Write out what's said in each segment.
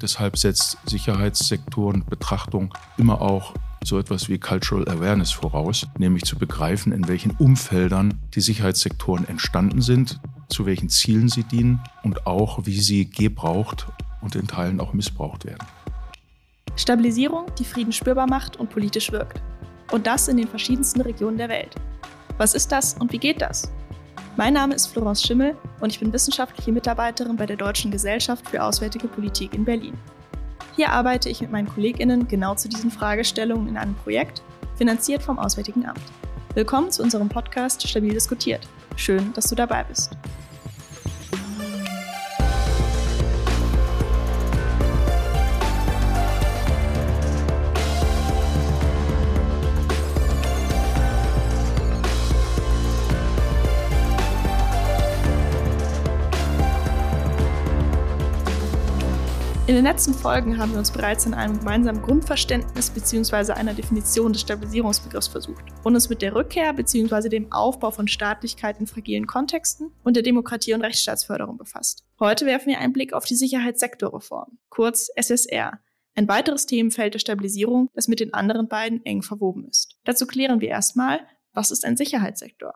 Deshalb setzt Sicherheitssektorenbetrachtung immer auch so etwas wie Cultural Awareness voraus, nämlich zu begreifen, in welchen Umfeldern die Sicherheitssektoren entstanden sind, zu welchen Zielen sie dienen und auch, wie sie gebraucht und in Teilen auch missbraucht werden. Stabilisierung, die Frieden spürbar macht und politisch wirkt. Und das in den verschiedensten Regionen der Welt. Was ist das und wie geht das? Mein Name ist Florence Schimmel und ich bin wissenschaftliche Mitarbeiterin bei der Deutschen Gesellschaft für Auswärtige Politik in Berlin. Hier arbeite ich mit meinen KollegInnen genau zu diesen Fragestellungen in einem Projekt, finanziert vom Auswärtigen Amt. Willkommen zu unserem Podcast Stabil diskutiert. Schön, dass du dabei bist. In den letzten Folgen haben wir uns bereits in einem gemeinsamen Grundverständnis bzw. einer Definition des Stabilisierungsbegriffs versucht und uns mit der Rückkehr bzw. dem Aufbau von Staatlichkeit in fragilen Kontexten und der Demokratie- und Rechtsstaatsförderung befasst. Heute werfen wir einen Blick auf die Sicherheitssektorreform, kurz SSR, ein weiteres Themenfeld der Stabilisierung, das mit den anderen beiden eng verwoben ist. Dazu klären wir erstmal, was ist ein Sicherheitssektor?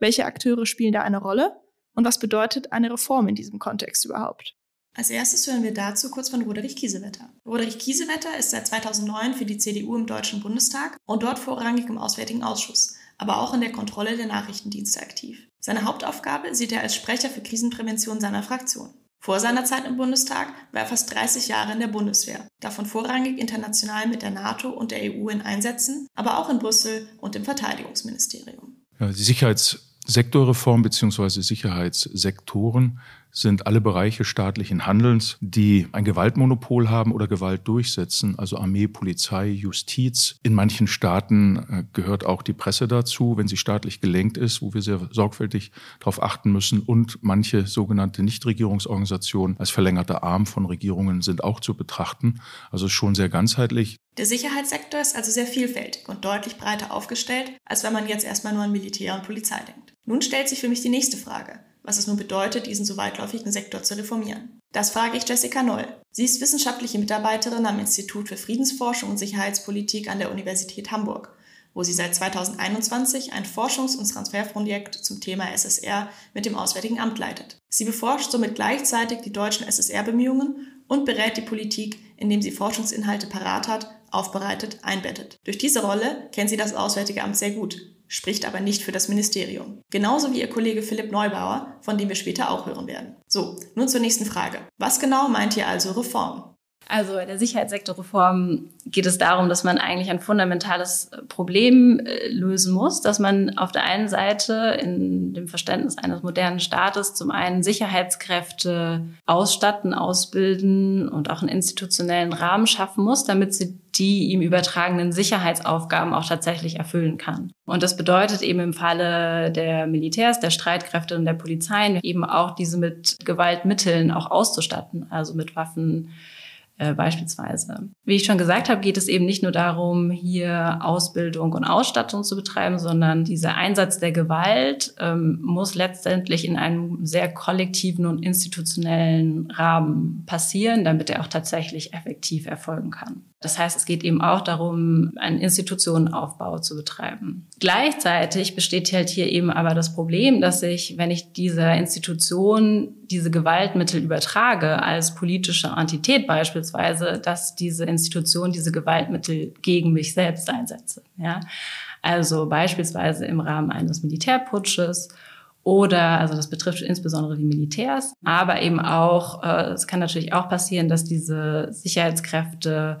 Welche Akteure spielen da eine Rolle? Und was bedeutet eine Reform in diesem Kontext überhaupt? Als erstes hören wir dazu kurz von Roderich Kiesewetter. Roderich Kiesewetter ist seit 2009 für die CDU im Deutschen Bundestag und dort vorrangig im Auswärtigen Ausschuss, aber auch in der Kontrolle der Nachrichtendienste aktiv. Seine Hauptaufgabe sieht er als Sprecher für Krisenprävention seiner Fraktion. Vor seiner Zeit im Bundestag war er fast 30 Jahre in der Bundeswehr, davon vorrangig international mit der NATO und der EU in Einsätzen, aber auch in Brüssel und im Verteidigungsministerium. Ja, die Sicherheitssektorreform bzw. Sicherheitssektoren sind alle Bereiche staatlichen Handelns, die ein Gewaltmonopol haben oder Gewalt durchsetzen, also Armee, Polizei, Justiz. In manchen Staaten äh, gehört auch die Presse dazu, wenn sie staatlich gelenkt ist, wo wir sehr sorgfältig darauf achten müssen. Und manche sogenannte Nichtregierungsorganisationen als verlängerter Arm von Regierungen sind auch zu betrachten. Also schon sehr ganzheitlich. Der Sicherheitssektor ist also sehr vielfältig und deutlich breiter aufgestellt, als wenn man jetzt erstmal nur an Militär und Polizei denkt. Nun stellt sich für mich die nächste Frage was es nun bedeutet, diesen so weitläufigen Sektor zu reformieren. Das frage ich Jessica Noll. Sie ist wissenschaftliche Mitarbeiterin am Institut für Friedensforschung und Sicherheitspolitik an der Universität Hamburg, wo sie seit 2021 ein Forschungs- und Transferprojekt zum Thema SSR mit dem Auswärtigen Amt leitet. Sie beforscht somit gleichzeitig die deutschen SSR-Bemühungen und berät die Politik, indem sie Forschungsinhalte parat hat, aufbereitet, einbettet. Durch diese Rolle kennt sie das Auswärtige Amt sehr gut spricht aber nicht für das Ministerium. Genauso wie ihr Kollege Philipp Neubauer, von dem wir später auch hören werden. So, nun zur nächsten Frage. Was genau meint ihr also Reform? Also bei der Sicherheitssektorreform geht es darum, dass man eigentlich ein fundamentales Problem äh, lösen muss, dass man auf der einen Seite in dem Verständnis eines modernen Staates zum einen Sicherheitskräfte ausstatten, ausbilden und auch einen institutionellen Rahmen schaffen muss, damit sie die ihm übertragenen Sicherheitsaufgaben auch tatsächlich erfüllen kann. Und das bedeutet eben im Falle der Militärs, der Streitkräfte und der Polizeien eben auch diese mit Gewaltmitteln auch auszustatten, also mit Waffen, äh, beispielsweise. Wie ich schon gesagt habe, geht es eben nicht nur darum, hier Ausbildung und Ausstattung zu betreiben, sondern dieser Einsatz der Gewalt ähm, muss letztendlich in einem sehr kollektiven und institutionellen Rahmen passieren, damit er auch tatsächlich effektiv erfolgen kann. Das heißt, es geht eben auch darum, einen Institutionenaufbau zu betreiben. Gleichzeitig besteht halt hier eben aber das Problem, dass ich, wenn ich dieser Institution diese Gewaltmittel übertrage, als politische Entität beispielsweise, dass diese Institution diese Gewaltmittel gegen mich selbst einsetze. Ja? Also beispielsweise im Rahmen eines Militärputsches oder, also das betrifft insbesondere die Militärs, aber eben auch, äh, es kann natürlich auch passieren, dass diese Sicherheitskräfte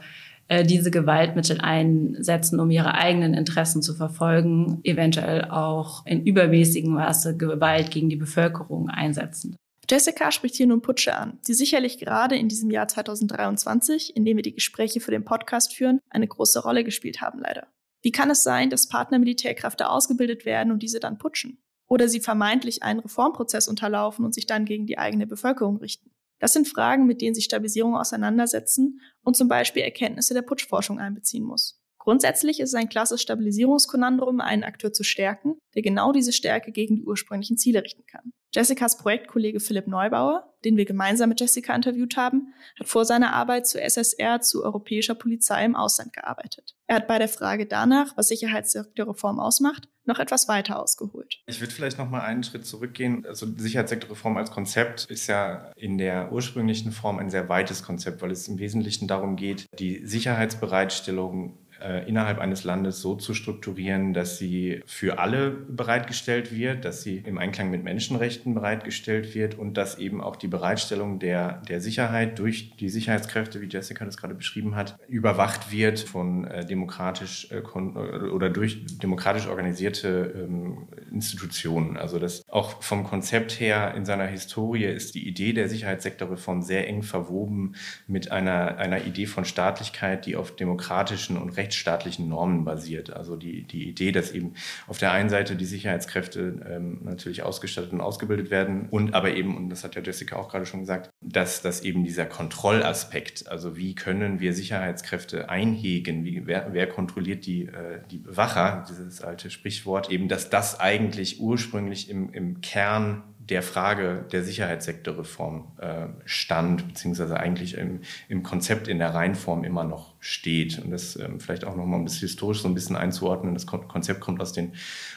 äh, diese Gewaltmittel einsetzen, um ihre eigenen Interessen zu verfolgen, eventuell auch in übermäßigem Maße Gewalt gegen die Bevölkerung einsetzen. Jessica spricht hier nun Putsche an, die sicherlich gerade in diesem Jahr 2023, in dem wir die Gespräche für den Podcast führen, eine große Rolle gespielt haben, leider. Wie kann es sein, dass Partnermilitärkräfte ausgebildet werden und diese dann putschen? Oder sie vermeintlich einen Reformprozess unterlaufen und sich dann gegen die eigene Bevölkerung richten? Das sind Fragen, mit denen sich Stabilisierung auseinandersetzen und zum Beispiel Erkenntnisse der Putschforschung einbeziehen muss. Grundsätzlich ist es ein klassisches Stabilisierungskonandrum, einen Akteur zu stärken, der genau diese Stärke gegen die ursprünglichen Ziele richten kann. Jessicas Projektkollege Philipp Neubauer, den wir gemeinsam mit Jessica interviewt haben, hat vor seiner Arbeit zu SSR zu europäischer Polizei im Ausland gearbeitet. Er hat bei der Frage danach, was Sicherheitssektorreform ausmacht, noch etwas weiter ausgeholt. Ich würde vielleicht noch mal einen Schritt zurückgehen. Also Sicherheitssektorreform als Konzept ist ja in der ursprünglichen Form ein sehr weites Konzept, weil es im Wesentlichen darum geht, die Sicherheitsbereitstellung äh, innerhalb eines Landes so zu strukturieren, dass sie für alle bereitgestellt wird, dass sie im Einklang mit Menschenrechten bereitgestellt wird und dass eben auch die Bereitstellung der, der Sicherheit durch die Sicherheitskräfte, wie Jessica das gerade beschrieben hat, überwacht wird von äh, demokratisch äh, oder durch demokratisch organisierte ähm, Institutionen. Also das auch vom Konzept her in seiner Historie ist die Idee der Sicherheitssektorreform sehr eng verwoben mit einer, einer Idee von Staatlichkeit, die auf demokratischen und rechtlichen rechtsstaatlichen Normen basiert. Also die, die Idee, dass eben auf der einen Seite die Sicherheitskräfte ähm, natürlich ausgestattet und ausgebildet werden und aber eben, und das hat ja Jessica auch gerade schon gesagt, dass, dass eben dieser Kontrollaspekt, also wie können wir Sicherheitskräfte einhegen, wie, wer, wer kontrolliert die, äh, die Bewacher, dieses alte Sprichwort, eben, dass das eigentlich ursprünglich im, im Kern der Frage der Sicherheitssektorreform äh, stand, beziehungsweise eigentlich im, im Konzept in der Reihenform immer noch steht. Und das ähm, vielleicht auch nochmal um das historisch so ein bisschen einzuordnen. Das Konzept kommt aus den,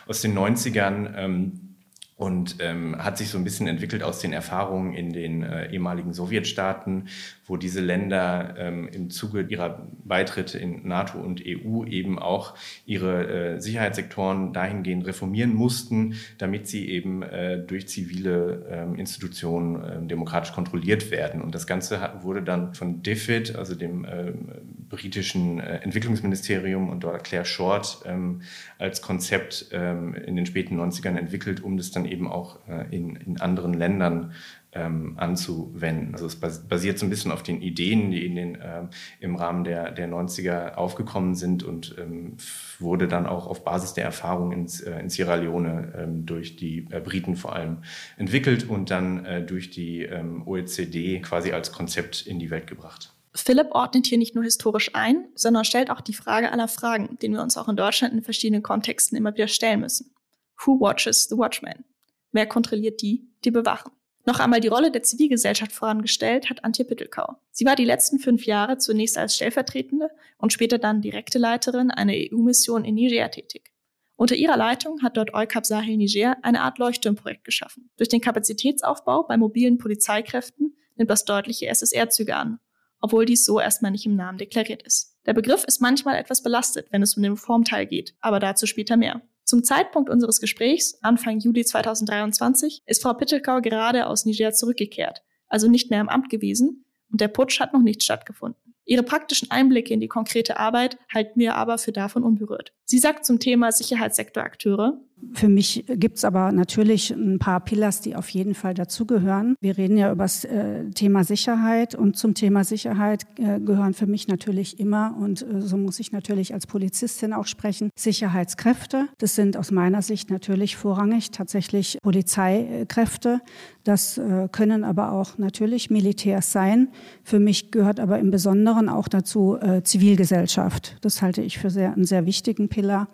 aus den 90ern. Ähm, und ähm, hat sich so ein bisschen entwickelt aus den Erfahrungen in den äh, ehemaligen Sowjetstaaten, wo diese Länder ähm, im Zuge ihrer Beitritte in NATO und EU eben auch ihre äh, Sicherheitssektoren dahingehend reformieren mussten, damit sie eben äh, durch zivile äh, Institutionen äh, demokratisch kontrolliert werden. Und das Ganze hat, wurde dann von DFID, also dem britischen äh, Entwicklungsministerium und dort Claire Short ähm, als Konzept ähm, in den späten 90ern entwickelt, um das dann eben auch äh, in, in anderen Ländern ähm, anzuwenden. Also es basiert so ein bisschen auf den Ideen, die in den, äh, im Rahmen der, der 90er aufgekommen sind und ähm, wurde dann auch auf Basis der Erfahrung in, äh, in Sierra Leone ähm, durch die äh, Briten vor allem entwickelt und dann äh, durch die ähm, OECD quasi als Konzept in die Welt gebracht. Philipp ordnet hier nicht nur historisch ein, sondern stellt auch die Frage aller Fragen, denen wir uns auch in Deutschland in verschiedenen Kontexten immer wieder stellen müssen. Who watches the watchman? Wer kontrolliert die, die bewachen? Noch einmal die Rolle der Zivilgesellschaft vorangestellt hat Antje Pittelkau. Sie war die letzten fünf Jahre zunächst als stellvertretende und später dann direkte Leiterin einer EU-Mission in Niger tätig. Unter ihrer Leitung hat dort EUCAP Sahel Niger eine Art Leuchtturmprojekt geschaffen. Durch den Kapazitätsaufbau bei mobilen Polizeikräften nimmt das deutliche SSR-Züge an, obwohl dies so erstmal nicht im Namen deklariert ist. Der Begriff ist manchmal etwas belastet, wenn es um den Reformteil geht, aber dazu später mehr. Zum Zeitpunkt unseres Gesprächs, Anfang Juli 2023, ist Frau Pittelkau gerade aus Niger zurückgekehrt, also nicht mehr im Amt gewesen, und der Putsch hat noch nicht stattgefunden. Ihre praktischen Einblicke in die konkrete Arbeit halten wir aber für davon unberührt. Sie sagt zum Thema Sicherheitssektorakteure, für mich gibt's aber natürlich ein paar Pillars, die auf jeden Fall dazugehören. Wir reden ja über das äh, Thema Sicherheit und zum Thema Sicherheit äh, gehören für mich natürlich immer, und äh, so muss ich natürlich als Polizistin auch sprechen, Sicherheitskräfte. Das sind aus meiner Sicht natürlich vorrangig tatsächlich Polizeikräfte. Das können aber auch natürlich Militärs sein. Für mich gehört aber im Besonderen auch dazu Zivilgesellschaft. Das halte ich für sehr, einen sehr wichtigen Pillar.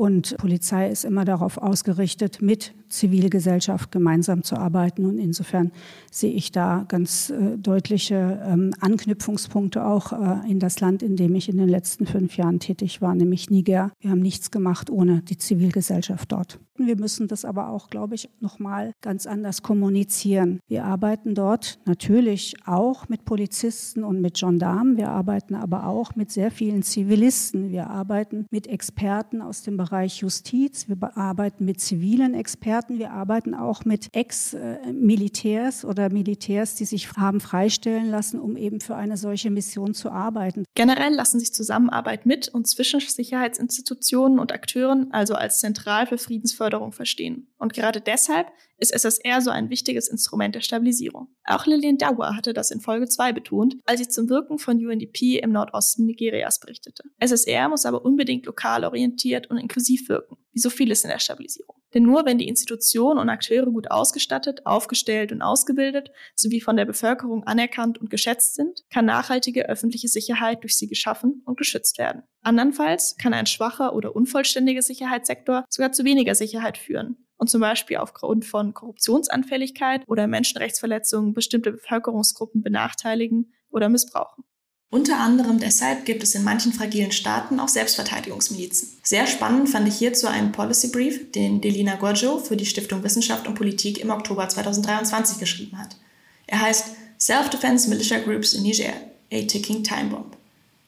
Und Polizei ist immer darauf ausgerichtet, mit Zivilgesellschaft gemeinsam zu arbeiten. Und insofern sehe ich da ganz äh, deutliche ähm, Anknüpfungspunkte auch äh, in das Land, in dem ich in den letzten fünf Jahren tätig war, nämlich Niger. Wir haben nichts gemacht ohne die Zivilgesellschaft dort. Wir müssen das aber auch, glaube ich, nochmal ganz anders kommunizieren. Wir arbeiten dort natürlich auch mit Polizisten und mit Gendarmen. Wir arbeiten aber auch mit sehr vielen Zivilisten. Wir arbeiten mit Experten aus dem Bereich Justiz. Wir arbeiten mit zivilen Experten. Wir arbeiten auch mit Ex-Militärs oder Militärs, die sich haben freistellen lassen, um eben für eine solche Mission zu arbeiten. Generell lassen sich Zusammenarbeit mit und zwischen Sicherheitsinstitutionen und Akteuren also als zentral für Friedensförderung Förderung verstehen. Und gerade deshalb ist SSR so ein wichtiges Instrument der Stabilisierung. Auch Lillian Dauer hatte das in Folge 2 betont, als sie zum Wirken von UNDP im Nordosten Nigerias berichtete. SSR muss aber unbedingt lokal orientiert und inklusiv wirken, wie so vieles in der Stabilisierung. Denn nur wenn die Institutionen und Akteure gut ausgestattet, aufgestellt und ausgebildet sowie von der Bevölkerung anerkannt und geschätzt sind, kann nachhaltige öffentliche Sicherheit durch sie geschaffen und geschützt werden. Andernfalls kann ein schwacher oder unvollständiger Sicherheitssektor sogar zu weniger Sicherheit führen und zum Beispiel aufgrund von Korruptionsanfälligkeit oder Menschenrechtsverletzungen bestimmte Bevölkerungsgruppen benachteiligen oder missbrauchen. Unter anderem deshalb gibt es in manchen fragilen Staaten auch Selbstverteidigungsmilizen. Sehr spannend fand ich hierzu einen Policy Brief, den Delina Gorgio für die Stiftung Wissenschaft und Politik im Oktober 2023 geschrieben hat. Er heißt Self-Defense Militia Groups in Niger, a Ticking Time Bomb.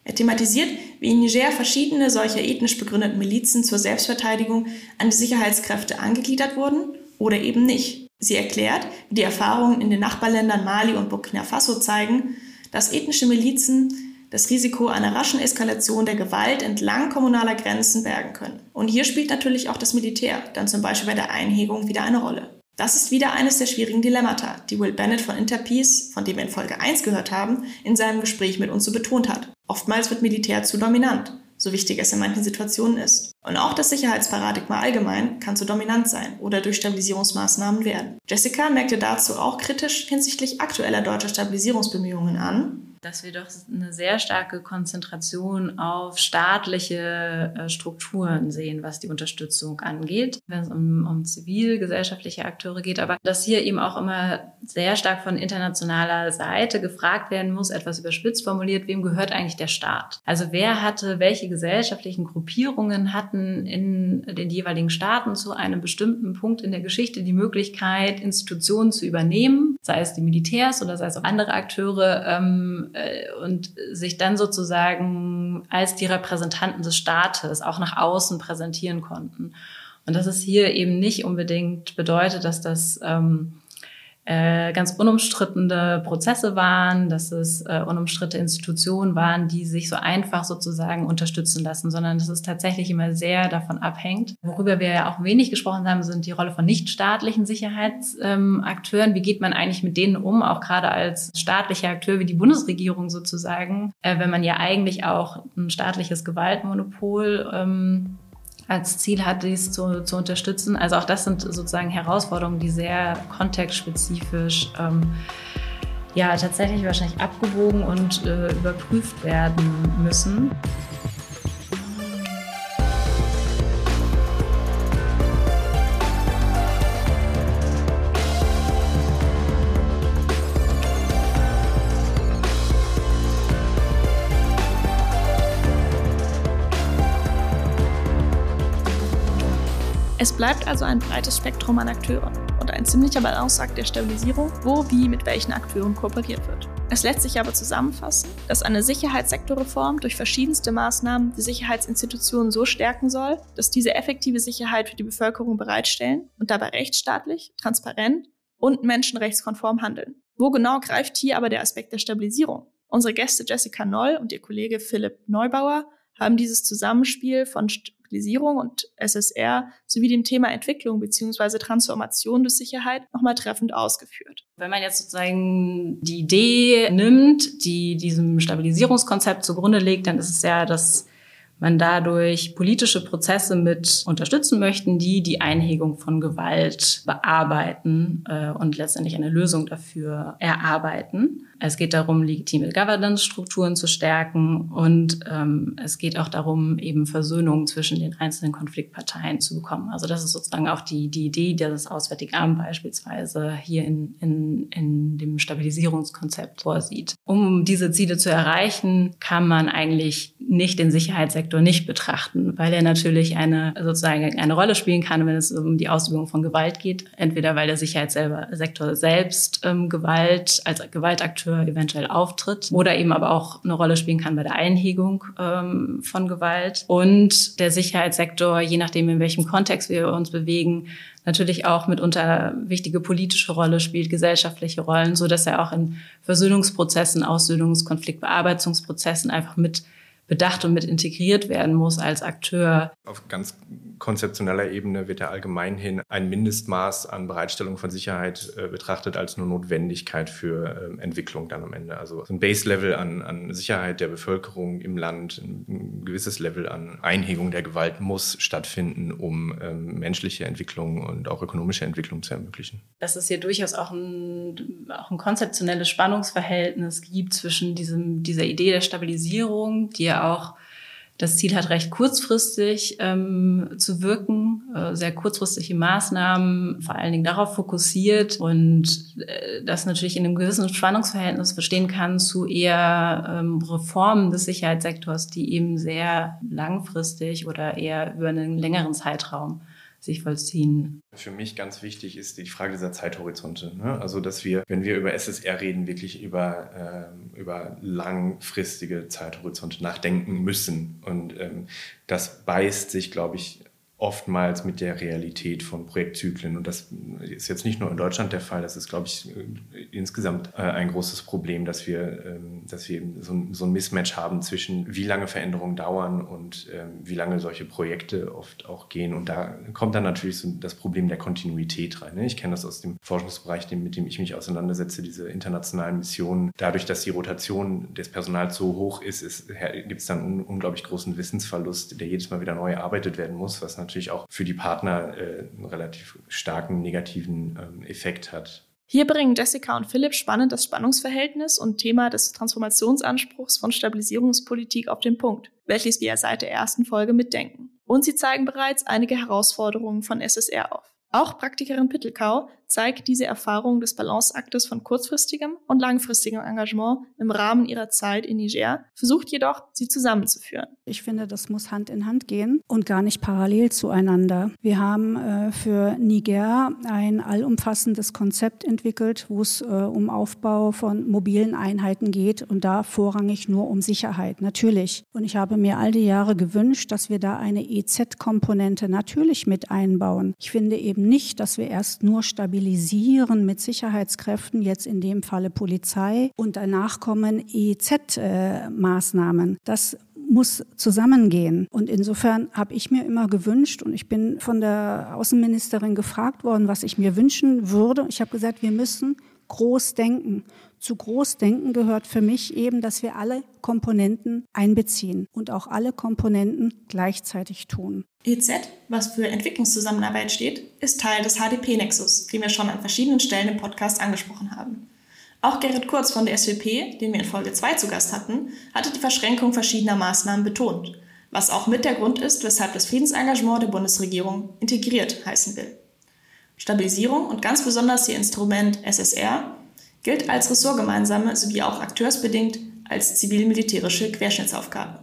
Er thematisiert, wie in Niger verschiedene solcher ethnisch begründeten Milizen zur Selbstverteidigung an die Sicherheitskräfte angegliedert wurden oder eben nicht. Sie erklärt, wie die Erfahrungen in den Nachbarländern Mali und Burkina Faso zeigen, dass ethnische Milizen das Risiko einer raschen Eskalation der Gewalt entlang kommunaler Grenzen bergen können. Und hier spielt natürlich auch das Militär, dann zum Beispiel bei der Einhegung, wieder eine Rolle. Das ist wieder eines der schwierigen Dilemmata, die Will Bennett von Interpeace, von dem wir in Folge 1 gehört haben, in seinem Gespräch mit uns so betont hat. Oftmals wird Militär zu dominant, so wichtig es in manchen Situationen ist. Und auch das Sicherheitsparadigma allgemein kann zu dominant sein oder durch Stabilisierungsmaßnahmen werden. Jessica merkte dazu auch kritisch hinsichtlich aktueller deutscher Stabilisierungsbemühungen an, dass wir doch eine sehr starke Konzentration auf staatliche äh, Strukturen sehen, was die Unterstützung angeht, wenn es um, um zivilgesellschaftliche Akteure geht, aber dass hier eben auch immer sehr stark von internationaler Seite gefragt werden muss, etwas überspitzt formuliert, wem gehört eigentlich der Staat? Also wer hatte, welche gesellschaftlichen Gruppierungen hatten in den jeweiligen Staaten zu einem bestimmten Punkt in der Geschichte die Möglichkeit, Institutionen zu übernehmen, sei es die Militärs oder sei es auch andere Akteure, ähm, äh, und sich dann sozusagen als die Repräsentanten des Staates auch nach außen präsentieren konnten. Und dass es hier eben nicht unbedingt bedeutet, dass das ähm, äh, ganz unumstrittene Prozesse waren, dass es äh, unumstrittene Institutionen waren, die sich so einfach sozusagen unterstützen lassen, sondern dass es tatsächlich immer sehr davon abhängt. Worüber wir ja auch wenig gesprochen haben, sind die Rolle von nichtstaatlichen Sicherheitsakteuren. Ähm, wie geht man eigentlich mit denen um, auch gerade als staatlicher Akteur wie die Bundesregierung sozusagen, äh, wenn man ja eigentlich auch ein staatliches Gewaltmonopol ähm, als Ziel hat, dies zu, zu unterstützen. Also auch das sind sozusagen Herausforderungen, die sehr kontextspezifisch ähm, ja tatsächlich wahrscheinlich abgewogen und äh, überprüft werden müssen. Es bleibt also ein breites Spektrum an Akteuren und ein ziemlicher Balanceakt der Stabilisierung, wo wie mit welchen Akteuren kooperiert wird. Es lässt sich aber zusammenfassen, dass eine Sicherheitssektorreform durch verschiedenste Maßnahmen die Sicherheitsinstitutionen so stärken soll, dass diese effektive Sicherheit für die Bevölkerung bereitstellen und dabei rechtsstaatlich, transparent und menschenrechtskonform handeln. Wo genau greift hier aber der Aspekt der Stabilisierung? Unsere Gäste Jessica Noll und ihr Kollege Philipp Neubauer haben dieses Zusammenspiel von Stabilisierung und SSR sowie dem Thema Entwicklung bzw. Transformation durch Sicherheit nochmal treffend ausgeführt. Wenn man jetzt sozusagen die Idee nimmt, die diesem Stabilisierungskonzept zugrunde liegt, dann ist es ja das man dadurch politische Prozesse mit unterstützen möchten, die die Einhegung von Gewalt bearbeiten äh, und letztendlich eine Lösung dafür erarbeiten. Es geht darum, legitime Governance-Strukturen zu stärken und ähm, es geht auch darum, eben Versöhnung zwischen den einzelnen Konfliktparteien zu bekommen. Also das ist sozusagen auch die, die Idee, die das Auswärtige Amt beispielsweise hier in, in, in dem Stabilisierungskonzept vorsieht. Um diese Ziele zu erreichen, kann man eigentlich nicht den Sicherheitssektor nicht betrachten, weil er natürlich eine sozusagen eine Rolle spielen kann, wenn es um die Ausübung von Gewalt geht. Entweder weil der Sicherheitssektor selbst ähm, Gewalt als Gewaltakteur Akteur eventuell auftritt oder eben aber auch eine Rolle spielen kann bei der Einhegung ähm, von Gewalt. Und der Sicherheitssektor, je nachdem, in welchem Kontext wir uns bewegen, natürlich auch mitunter wichtige politische Rolle spielt, gesellschaftliche Rollen, so dass er auch in Versöhnungsprozessen, Aussöhnungskonfliktbearbeitungsprozessen einfach mit bedacht und mit integriert werden muss als Akteur. Auf ganz konzeptioneller Ebene wird ja allgemein hin ein Mindestmaß an Bereitstellung von Sicherheit äh, betrachtet als nur Notwendigkeit für ähm, Entwicklung dann am Ende. Also ein Base-Level an, an Sicherheit der Bevölkerung im Land, ein, ein, gewisses Level an Einhegung der Gewalt muss stattfinden, um ähm, menschliche Entwicklung und auch ökonomische Entwicklung zu ermöglichen. Dass es hier durchaus auch ein, auch ein konzeptionelles Spannungsverhältnis gibt zwischen diesem, dieser Idee der Stabilisierung, die ja auch das Ziel hat, recht kurzfristig ähm, zu wirken, äh, sehr kurzfristige Maßnahmen, vor allen Dingen darauf fokussiert und äh, das natürlich in einem gewissen Spannungsverhältnis verstehen kann zu eher ähm, Reformen des Sicherheitssektors, die eben sehr langfristig oder eher über einen längeren Zeitraum sich vollziehen. Für mich ganz wichtig ist die Frage dieser Zeithorizonte. Ne? Also, dass wir, wenn wir über SSR reden, wirklich über, ähm, über langfristige Zeithorizonte nachdenken müssen. Und ähm, das beißt sich, glaube ich, oftmals mit der Realität von Projektzyklen. Und das ist jetzt nicht nur in Deutschland der Fall, das ist, glaube ich, insgesamt äh, ein großes Problem, dass wir, ähm, dass wir so ein, Mismatch haben zwischen, wie lange Veränderungen dauern und ähm, wie lange solche Projekte oft auch gehen. Und da kommt dann natürlich so das Problem der Kontinuität rein. Ne? Ich kenne das aus dem Forschungsbereich, mit dem ich mich auseinandersetze, diese internationalen Missionen. Dadurch, dass die Rotation des Personals so hoch ist, ist gibt es dann einen unglaublich großen Wissensverlust, der jedes Mal wieder neu erarbeitet werden muss, was natürlich natürlich auch für die Partner äh, einen relativ starken negativen ähm, Effekt hat. Hier bringen Jessica und Philipp spannend das Spannungsverhältnis und Thema des Transformationsanspruchs von Stabilisierungspolitik auf den Punkt, welches wir seit der ersten Folge mitdenken. Und sie zeigen bereits einige Herausforderungen von SSR auf. Auch Praktikerin Pittelkau zeigt diese Erfahrung des Balanceaktes von kurzfristigem und langfristigem Engagement im Rahmen ihrer Zeit in Niger, versucht jedoch, sie zusammenzuführen. Ich finde, das muss Hand in Hand gehen und gar nicht parallel zueinander. Wir haben äh, für Niger ein allumfassendes Konzept entwickelt, wo es äh, um Aufbau von mobilen Einheiten geht und da vorrangig nur um Sicherheit, natürlich. Und ich habe mir all die Jahre gewünscht, dass wir da eine EZ-Komponente natürlich mit einbauen. Ich finde eben nicht, dass wir erst nur stabilisieren mit Sicherheitskräften, jetzt in dem Falle Polizei, und danach kommen EZ-Maßnahmen. Das muss zusammengehen. Und insofern habe ich mir immer gewünscht, und ich bin von der Außenministerin gefragt worden, was ich mir wünschen würde. Ich habe gesagt, wir müssen groß denken. Zu Großdenken gehört für mich eben, dass wir alle Komponenten einbeziehen und auch alle Komponenten gleichzeitig tun. EZ, was für Entwicklungszusammenarbeit steht, ist Teil des HDP-Nexus, den wir schon an verschiedenen Stellen im Podcast angesprochen haben. Auch Gerrit Kurz von der SWP, den wir in Folge 2 zu Gast hatten, hatte die Verschränkung verschiedener Maßnahmen betont, was auch mit der Grund ist, weshalb das Friedensengagement der Bundesregierung integriert heißen will. Stabilisierung und ganz besonders ihr Instrument SSR gilt als ressortgemeinsame sowie auch akteursbedingt als zivil-militärische Querschnittsaufgabe.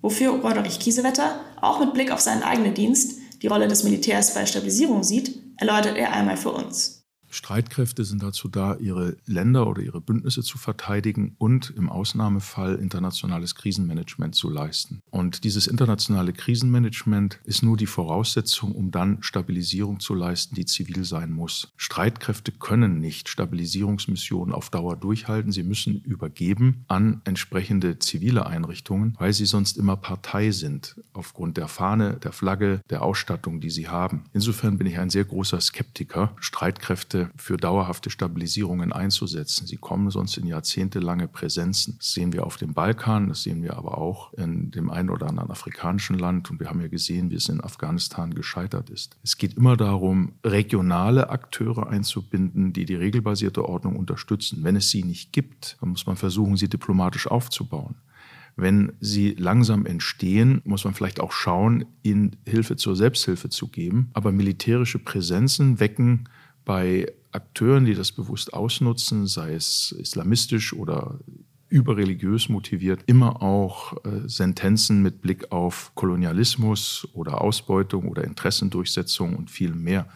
Wofür Roderich Kiesewetter auch mit Blick auf seinen eigenen Dienst die Rolle des Militärs bei Stabilisierung sieht, erläutert er einmal für uns. Streitkräfte sind dazu da, ihre Länder oder ihre Bündnisse zu verteidigen und im Ausnahmefall internationales Krisenmanagement zu leisten. Und dieses internationale Krisenmanagement ist nur die Voraussetzung, um dann Stabilisierung zu leisten, die zivil sein muss. Streitkräfte können nicht Stabilisierungsmissionen auf Dauer durchhalten. Sie müssen übergeben an entsprechende zivile Einrichtungen, weil sie sonst immer Partei sind, aufgrund der Fahne, der Flagge, der Ausstattung, die sie haben. Insofern bin ich ein sehr großer Skeptiker. Streitkräfte für dauerhafte Stabilisierungen einzusetzen. Sie kommen sonst in jahrzehntelange Präsenzen. Das sehen wir auf dem Balkan, das sehen wir aber auch in dem einen oder anderen afrikanischen Land. Und wir haben ja gesehen, wie es in Afghanistan gescheitert ist. Es geht immer darum, regionale Akteure einzubinden, die die regelbasierte Ordnung unterstützen. Wenn es sie nicht gibt, dann muss man versuchen, sie diplomatisch aufzubauen. Wenn sie langsam entstehen, muss man vielleicht auch schauen, ihnen Hilfe zur Selbsthilfe zu geben. Aber militärische Präsenzen wecken bei Akteuren, die das bewusst ausnutzen, sei es islamistisch oder überreligiös motiviert, immer auch äh, Sentenzen mit Blick auf Kolonialismus oder Ausbeutung oder Interessendurchsetzung und viel mehr.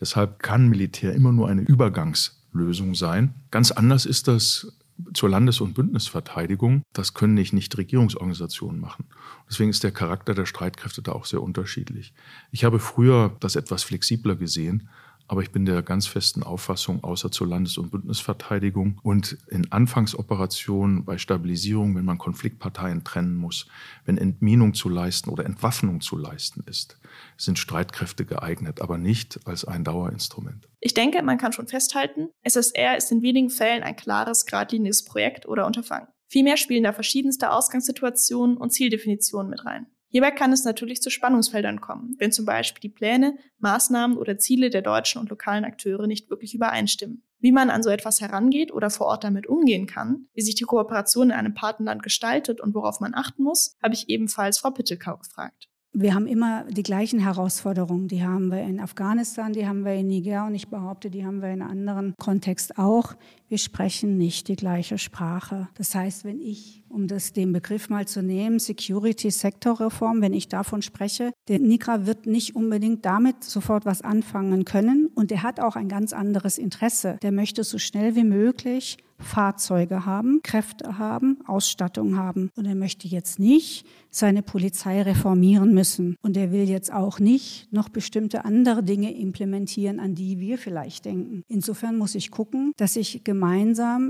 Deshalb kann Militär immer nur eine Übergangslösung sein. Ganz anders ist das zur Landes- und Bündnisverteidigung. Das können nicht Nichtregierungsorganisationen machen. Deswegen ist der Charakter der Streitkräfte da auch sehr unterschiedlich. Ich habe früher das etwas flexibler gesehen Aber ich bin der ganz festen Auffassung, außer zur Landes- und Bündnisverteidigung und in Anfangsoperationen bei Stabilisierung, wenn man Konfliktparteien trennen muss, wenn Entminung zu leisten oder Entwaffnung zu leisten ist, sind Streitkräfte geeignet, aber nicht als ein Dauerinstrument. Ich denke, man kann schon festhalten, SSR ist in wenigen Fällen ein klares, geradliniges Projekt oder Unterfangen. Vielmehr spielen da verschiedenste Ausgangssituationen und Zieldefinitionen mit rein. Hierbei kann es natürlich zu Spannungsfeldern kommen, wenn zum Beispiel die Pläne, Maßnahmen oder Ziele der deutschen und lokalen Akteure nicht wirklich übereinstimmen. Wie man an so etwas herangeht oder vor Ort damit umgehen kann, wie sich die Kooperation in einem Partnerland gestaltet und worauf man achten muss, habe ich ebenfalls Frau Pittelkau gefragt. Wir haben immer die gleichen Herausforderungen. Die haben wir in Afghanistan, die haben wir in Niger und ich behaupte, die haben wir in anderen Kontext auch. Wir sprechen nicht die gleiche Sprache. Das heißt, wenn ich, um das, den Begriff mal zu nehmen, Security Sector Reform, wenn ich davon spreche, der Nigra wird nicht unbedingt damit sofort was anfangen können und er hat auch ein ganz anderes Interesse. Der möchte so schnell wie möglich Fahrzeuge haben, Kräfte haben, Ausstattung haben. Und er möchte jetzt nicht seine Polizei reformieren müssen. Und er will jetzt auch nicht noch bestimmte andere Dinge implementieren, an die wir vielleicht denken. Insofern muss ich gucken, dass ich gemeinsam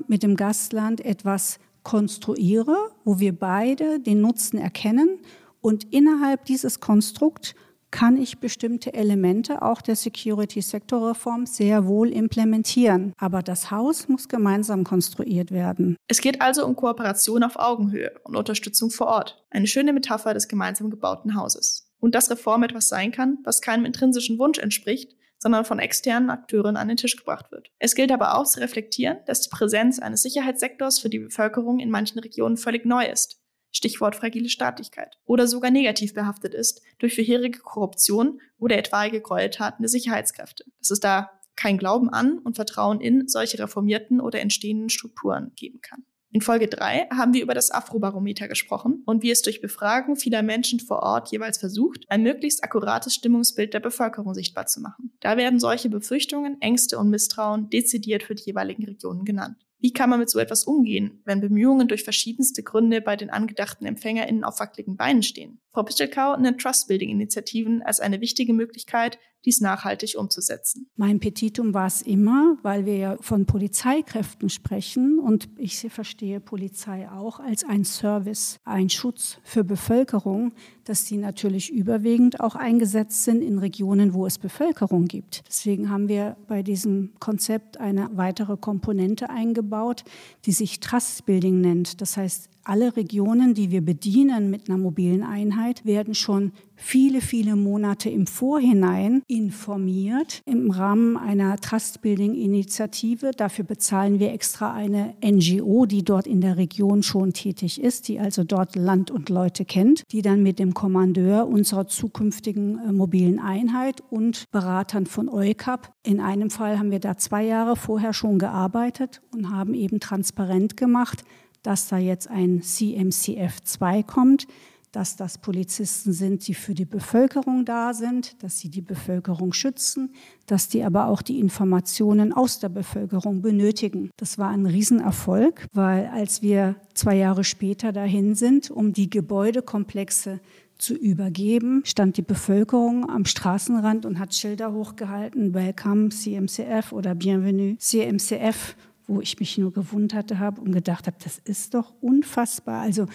mit dem Gastland etwas konstruiere, wo wir beide den Nutzen erkennen und innerhalb dieses Konstrukt kann ich bestimmte Elemente auch der Security-Sektorreform sehr wohl implementieren. Aber das Haus muss gemeinsam konstruiert werden. Es geht also um Kooperation auf Augenhöhe und Unterstützung vor Ort. Eine schöne Metapher des gemeinsam gebauten Hauses. Und dass Reform etwas sein kann, was keinem intrinsischen Wunsch entspricht, sondern von externen Akteuren an den Tisch gebracht wird. Es gilt aber auch zu reflektieren, dass die Präsenz eines Sicherheitssektors für die Bevölkerung in manchen Regionen völlig neu ist Stichwort fragile Staatlichkeit, oder sogar negativ behaftet ist durch vorherige Korruption oder etwaige Gräueltaten der Sicherheitskräfte. Dass es da kein Glauben an und Vertrauen in solche reformierten oder entstehenden Strukturen geben kann. In Folge 3 haben wir über das Afrobarometer gesprochen und wie es durch Befragen vieler Menschen vor Ort jeweils versucht, ein möglichst akkurates Stimmungsbild der Bevölkerung sichtbar zu machen. Da werden solche Befürchtungen, Ängste und Misstrauen dezidiert für die jeweiligen Regionen genannt. Wie kann man mit so etwas umgehen, wenn Bemühungen durch verschiedenste Gründe bei den angedachten EmpfängerInnen auf wackeligen Beinen stehen? Frau Pittelkau nennt Trust-Building-Initiativen als eine wichtige Möglichkeit, dies nachhaltig umzusetzen. Mein Petitum war es immer, weil wir ja von Polizeikräften sprechen und ich verstehe Polizei auch als ein Service, ein Schutz für Bevölkerung, dass die natürlich überwiegend auch eingesetzt sind in Regionen, wo es Bevölkerung gibt. Deswegen haben wir bei diesem Konzept eine weitere Komponente eingebaut, die sich Trust Building nennt. Das heißt, alle Regionen, die wir bedienen mit einer mobilen Einheit, werden schon viele, viele Monate im Vorhinein informiert im Rahmen einer Trust-Building-Initiative. Dafür bezahlen wir extra eine NGO, die dort in der Region schon tätig ist, die also dort Land und Leute kennt, die dann mit dem Kommandeur unserer zukünftigen äh, mobilen Einheit und Beratern von EUCAP, in einem Fall haben wir da zwei Jahre vorher schon gearbeitet und haben eben transparent gemacht, dass da jetzt ein CMCF2 kommt, dass das Polizisten sind, die für die Bevölkerung da sind, dass sie die Bevölkerung schützen, dass die aber auch die Informationen aus der Bevölkerung benötigen. Das war ein Riesenerfolg, weil als wir zwei Jahre später dahin sind, um die Gebäudekomplexe zu übergeben, stand die Bevölkerung am Straßenrand und hat Schilder hochgehalten, Welcome CMCF oder Bienvenue CMCF wo ich mich nur gewundert habe und gedacht habe, das ist doch unfassbar. Also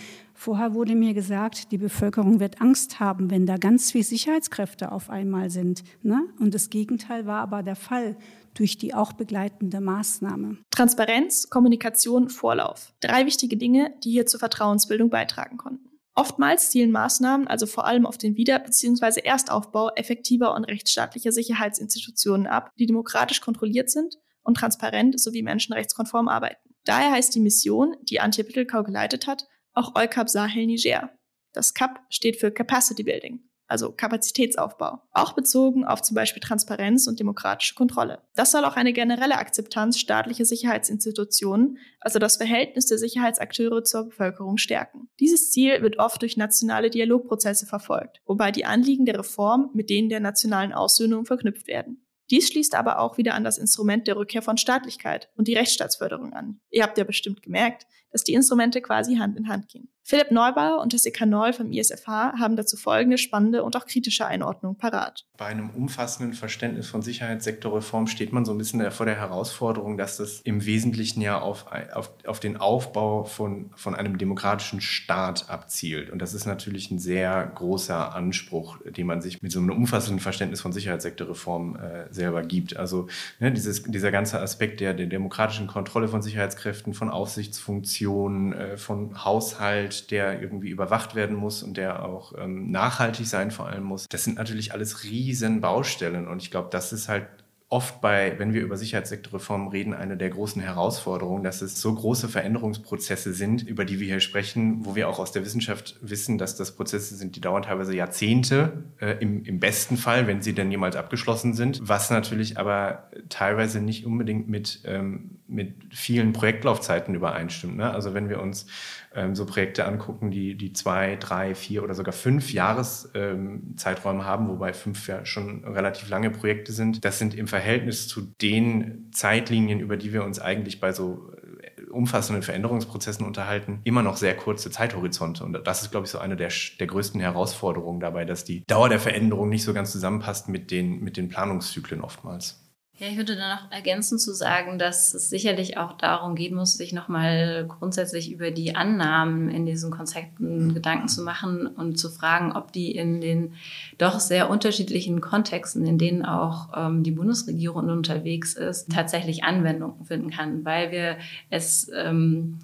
vorher wurde mir gesagt, die Bevölkerung wird Angst haben, wenn da ganz viele Sicherheitskräfte auf einmal sind. Ne? Und das Gegenteil war aber der Fall durch die auch begleitende Maßnahme. Transparenz, Kommunikation, Vorlauf. Drei wichtige Dinge, die hier zur Vertrauensbildung beitragen konnten. Oftmals zielen Maßnahmen also vor allem auf den Wieder- bzw. Erstaufbau effektiver und rechtsstaatlicher Sicherheitsinstitutionen ab, die demokratisch kontrolliert sind und transparent sowie menschenrechtskonform arbeiten. Daher heißt die Mission, die Antje Pittelkau geleitet hat, auch EUCAP Sahel Niger. Das CAP steht für Capacity Building, also Kapazitätsaufbau, auch bezogen auf zum Beispiel Transparenz und demokratische Kontrolle. Das soll auch eine generelle Akzeptanz staatlicher Sicherheitsinstitutionen, also das Verhältnis der Sicherheitsakteure zur Bevölkerung stärken. Dieses Ziel wird oft durch nationale Dialogprozesse verfolgt, wobei die Anliegen der Reform mit denen der nationalen Aussöhnung verknüpft werden. Dies schließt aber auch wieder an das Instrument der Rückkehr von Staatlichkeit und die Rechtsstaatsförderung an. Ihr habt ja bestimmt gemerkt, dass die Instrumente quasi Hand in Hand gehen. Philipp Neubauer und Jessica Noll vom ISFH haben dazu folgende spannende und auch kritische Einordnung parat. Bei einem umfassenden Verständnis von Sicherheitssektorreform steht man so ein bisschen vor der Herausforderung, dass das im Wesentlichen ja auf, auf, auf den Aufbau von, von einem demokratischen Staat abzielt. Und das ist natürlich ein sehr großer Anspruch, den man sich mit so einem umfassenden Verständnis von Sicherheitssektorreform äh, selber gibt. Also ne, dieses, dieser ganze Aspekt der, der demokratischen Kontrolle von Sicherheitskräften, von Aufsichtsfunktionen, äh, von Haushalt, der irgendwie überwacht werden muss und der auch ähm, nachhaltig sein vor allem muss. Das sind natürlich alles riesen Baustellen und ich glaube, das ist halt oft bei, wenn wir über Sicherheitssektorreformen reden, eine der großen Herausforderungen, dass es so große Veränderungsprozesse sind, über die wir hier sprechen, wo wir auch aus der Wissenschaft wissen, dass das Prozesse sind, die dauern teilweise Jahrzehnte, äh, im, im besten Fall, wenn sie denn jemals abgeschlossen sind, was natürlich aber teilweise nicht unbedingt mit, ähm, mit vielen Projektlaufzeiten übereinstimmt. Ne? Also wenn wir uns ähm, so Projekte angucken, die, die zwei, drei, vier oder sogar fünf Jahreszeiträume ähm, haben, wobei fünf ja schon relativ lange Projekte sind. Das sind im Verhältnis zu den Zeitlinien, über die wir uns eigentlich bei so äh, umfassenden Veränderungsprozessen unterhalten, immer noch sehr kurze Zeithorizonte. Und das ist, glaube ich, so eine der, der größten Herausforderungen dabei, dass die Dauer der Veränderung nicht so ganz zusammenpasst mit den, mit den Planungszyklen oftmals. Ja, ich würde da noch ergänzen zu sagen, dass es sicherlich auch darum gehen muss, sich nochmal grundsätzlich über die Annahmen in diesen Konzepten Gedanken zu machen und zu fragen, ob die in den doch sehr unterschiedlichen Kontexten, in denen auch ähm, die Bundesregierung unterwegs ist, tatsächlich Anwendung finden kann, weil wir es ähm,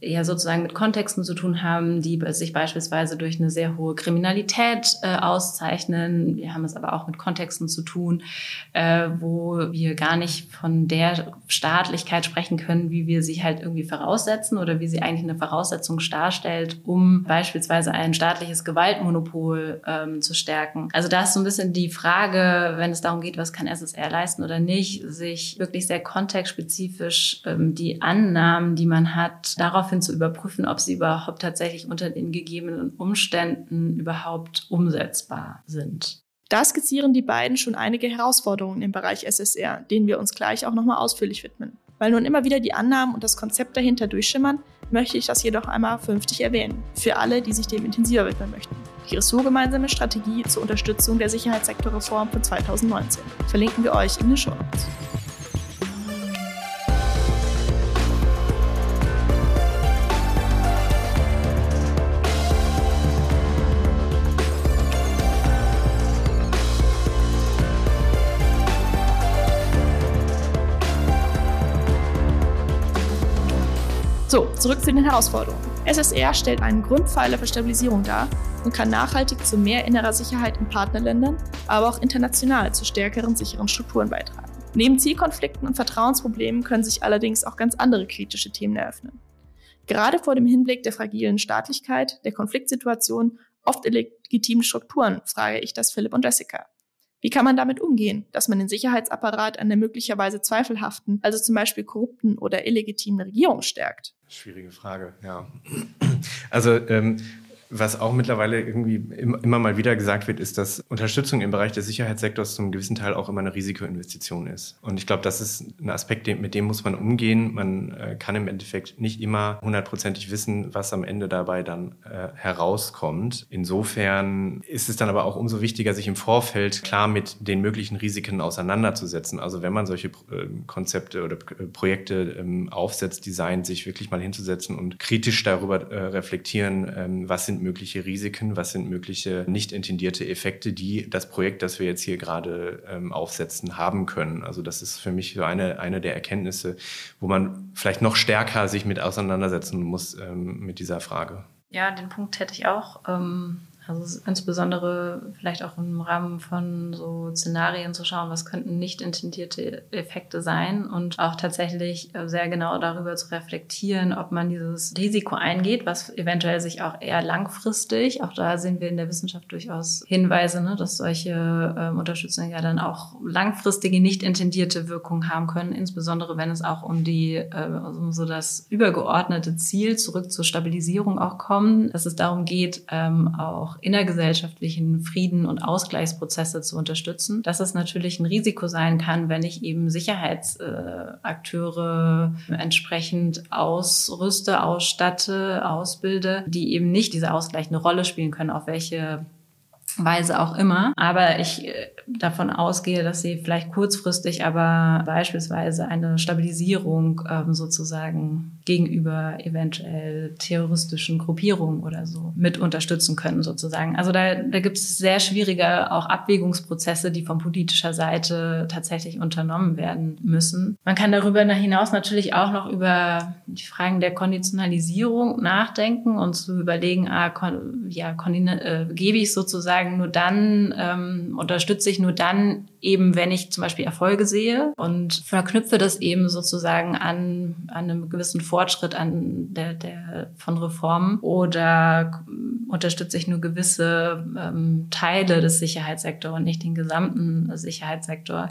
ja sozusagen mit Kontexten zu tun haben, die sich beispielsweise durch eine sehr hohe Kriminalität äh, auszeichnen. Wir haben es aber auch mit Kontexten zu tun, äh, wo wir gar nicht von der Staatlichkeit sprechen können, wie wir sie halt irgendwie voraussetzen oder wie sie eigentlich eine Voraussetzung darstellt, um beispielsweise ein staatliches Gewaltmonopol ähm, zu stärken. Also da ist so ein bisschen die Frage, wenn es darum geht, was kann SSR leisten oder nicht, sich wirklich sehr kontextspezifisch ähm, die Annahmen, die man hat, darauf daraufhin zu überprüfen, ob sie überhaupt tatsächlich unter den gegebenen Umständen überhaupt umsetzbar sind. Da skizzieren die beiden schon einige Herausforderungen im Bereich SSR, denen wir uns gleich auch nochmal ausführlich widmen. Weil nun immer wieder die Annahmen und das Konzept dahinter durchschimmern, möchte ich das jedoch einmal fünftig erwähnen, für alle, die sich dem intensiver widmen möchten. Die Ressortgemeinsame Strategie zur Unterstützung der Sicherheitssektorreform von 2019 verlinken wir euch in den Show Notes. Zurück zu den Herausforderungen. SSR stellt einen Grundpfeiler für Stabilisierung dar und kann nachhaltig zu mehr innerer Sicherheit in Partnerländern, aber auch international zu stärkeren sicheren Strukturen beitragen. Neben Zielkonflikten und Vertrauensproblemen können sich allerdings auch ganz andere kritische Themen eröffnen. Gerade vor dem Hinblick der fragilen Staatlichkeit, der Konfliktsituation, oft illegitimen Strukturen frage ich das Philipp und Jessica. Wie kann man damit umgehen, dass man den Sicherheitsapparat an der möglicherweise zweifelhaften, also zum Beispiel korrupten oder illegitimen Regierung stärkt? Schwierige Frage, ja. Also ähm, was auch mittlerweile irgendwie immer mal wieder gesagt wird, ist, dass Unterstützung im Bereich des Sicherheitssektors zum gewissen Teil auch immer eine Risikoinvestition ist. Und ich glaube, das ist ein Aspekt, mit dem muss man umgehen. Man äh, kann im Endeffekt nicht immer hundertprozentig wissen, was am Ende dabei dann äh, herauskommt. Insofern ist es dann aber auch umso wichtiger, sich im Vorfeld klar mit den möglichen Risiken auseinanderzusetzen. Also wenn man solche äh, Konzepte oder äh, Projekte ähm, aufsetzt, designt, sich wirklich mal hinzusetzen und kritisch darüber äh, reflektieren, ähm, was sind mögliche Risiken, was sind mögliche nicht intendierte Effekte, die das Projekt, das wir jetzt hier gerade ähm, aufsetzen, haben können. Also das ist für mich so eine, eine der Erkenntnisse, wo man vielleicht noch stärker sich mit auseinandersetzen muss ähm, mit dieser Frage. Ja, den Punkt hätte ich auch. Ähm also insbesondere vielleicht auch im Rahmen von so Szenarien zu schauen, was könnten nicht intendierte Effekte sein und auch tatsächlich äh, sehr genau darüber zu reflektieren, ob man dieses Risiko eingeht, was eventuell sich auch eher langfristig, auch da sehen wir in der Wissenschaft durchaus Hinweise, ne, dass solche ähm, Unterstützungen ja dann auch langfristige nicht intendierte Wirkungen haben können, insbesondere wenn es auch um die äh, um so das übergeordnete Ziel zurück zur Stabilisierung auch kommt, dass es darum geht, ähm, auch auch innergesellschaftlichen Frieden und Ausgleichsprozesse zu unterstützen, dass es natürlich ein Risiko sein kann, wenn ich eben Sicherheitsakteure entsprechend ausrüste, ausstatte, ausbilde, die eben nicht diese ausgleichende Rolle spielen können, auf welche Weise auch immer. Aber ich äh, davon ausgehe, dass sie vielleicht kurzfristig aber beispielsweise eine Stabilisierung ähm, sozusagen gegenüber eventuell terroristischen Gruppierungen oder so mit unterstützen können sozusagen. Also da, da gibt es sehr schwierige auch Abwägungsprozesse, die von politischer Seite tatsächlich unternommen werden müssen. Man kann darüber hinaus natürlich auch noch über die Fragen der Konditionalisierung nachdenken und zu überlegen, ah, kon, ja, äh, gebe ich sozusagen nur dann, ähm, unterstütze ich nur dann eben, wenn ich zum Beispiel Erfolge sehe und verknüpfe das eben sozusagen an, an einem gewissen Fortschritt an der, der von Reformen oder unterstütze ich nur gewisse ähm, Teile des Sicherheitssektors und nicht den gesamten Sicherheitssektor.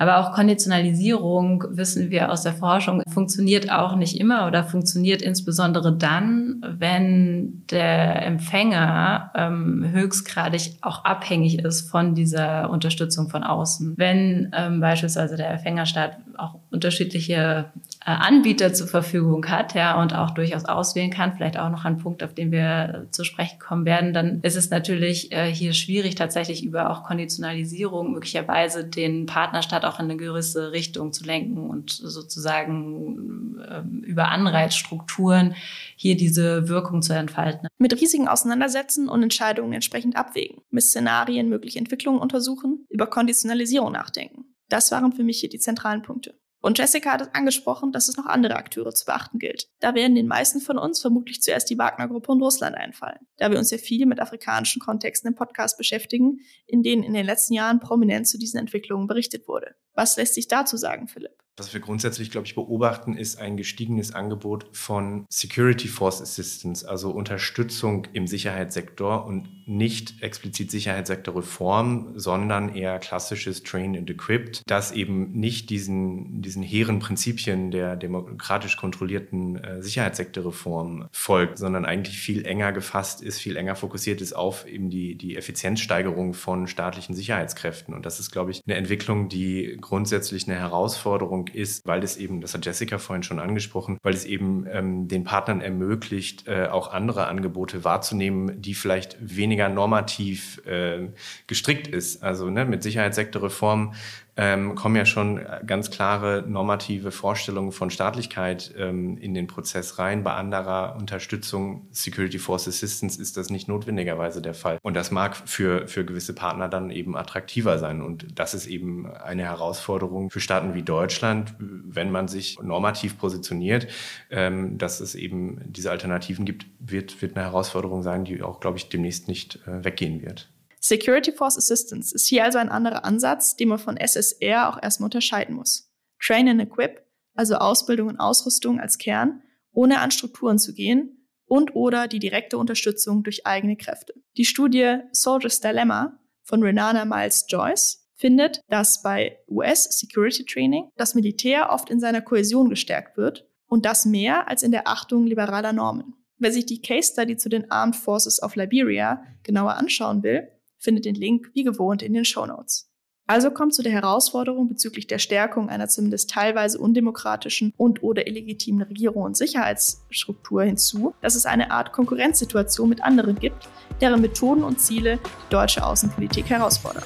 Aber auch Konditionalisierung, wissen wir aus der Forschung, funktioniert auch nicht immer oder funktioniert insbesondere dann, wenn der Empfänger ähm, höchstgradig auch abhängig ist von dieser Unterstützung von außen. Wenn ähm, beispielsweise der Empfängerstaat auch unterschiedliche Anbieter zur Verfügung hat, ja, und auch durchaus auswählen kann, vielleicht auch noch ein Punkt, auf den wir zu sprechen kommen werden, dann ist es natürlich äh, hier schwierig, tatsächlich über auch Konditionalisierung möglicherweise den Partnerstaat auch in eine gewisse Richtung zu lenken und sozusagen äh, über Anreizstrukturen hier diese Wirkung zu entfalten. Mit Risiken auseinandersetzen und Entscheidungen entsprechend abwägen, mit Szenarien mögliche Entwicklungen untersuchen, über Konditionalisierung nachdenken. Das waren für mich hier die zentralen Punkte. Und Jessica hat es angesprochen, dass es noch andere Akteure zu beachten gilt. Da werden den meisten von uns vermutlich zuerst die Wagner-Gruppe und Russland einfallen, da wir uns ja viel mit afrikanischen Kontexten im Podcast beschäftigen, in denen in den letzten Jahren prominent zu diesen Entwicklungen berichtet wurde. Was lässt sich dazu sagen, Philipp? Was wir grundsätzlich, glaube ich, beobachten, ist ein gestiegenes Angebot von Security Force Assistance, also Unterstützung im Sicherheitssektor und nicht explizit Sicherheitssektorreform, sondern eher klassisches Train and Equipped, das eben nicht diesen, diesen hehren Prinzipien der demokratisch kontrollierten äh, Sicherheitssektorreform folgt, sondern eigentlich viel enger gefasst ist, viel enger fokussiert ist auf eben die, die Effizienzsteigerung von staatlichen Sicherheitskräften. Und das ist, glaube ich, eine Entwicklung, die grundsätzlich eine Herausforderung ist, weil es eben, das hat Jessica vorhin schon angesprochen, weil es eben ähm, den Partnern ermöglicht, äh, auch andere Angebote wahrzunehmen, die vielleicht weniger normativ äh, gestrickt ist. Also ne, mit Sicherheitssektorreform ähm, kommen ja schon ganz klare normative Vorstellungen von Staatlichkeit ähm, in den Prozess rein. Bei anderer Unterstützung, Security Force Assistance, ist das nicht notwendigerweise der Fall. Und das mag für, für gewisse Partner dann eben attraktiver sein. Und das ist eben eine Herausforderung für Staaten wie Deutschland, wenn man sich normativ positioniert, ähm, dass es eben diese Alternativen gibt, wird, wird eine Herausforderung sein, die auch, glaube ich, demnächst nicht äh, weggehen wird. Security Force Assistance ist hier also ein anderer Ansatz, den man von SSR auch erstmal unterscheiden muss. Train and Equip, also Ausbildung und Ausrüstung als Kern, ohne an Strukturen zu gehen und oder die direkte Unterstützung durch eigene Kräfte. Die Studie Soldier's Dilemma von Renana Miles Joyce findet, dass bei US Security Training das Militär oft in seiner Kohäsion gestärkt wird und das mehr als in der Achtung liberaler Normen. Wer sich die Case Study zu den Armed Forces of Liberia genauer anschauen will, findet den Link wie gewohnt in den Show Notes. Also kommt zu der Herausforderung bezüglich der Stärkung einer zumindest teilweise undemokratischen und oder illegitimen Regierung und Sicherheitsstruktur hinzu, dass es eine Art Konkurrenzsituation mit anderen gibt, deren Methoden und Ziele die deutsche Außenpolitik herausfordern.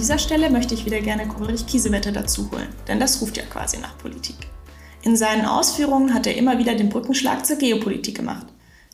Dieser Stelle möchte ich wieder gerne Ulrich Kiesewetter dazu holen, denn das ruft ja quasi nach Politik. In seinen Ausführungen hat er immer wieder den Brückenschlag zur Geopolitik gemacht,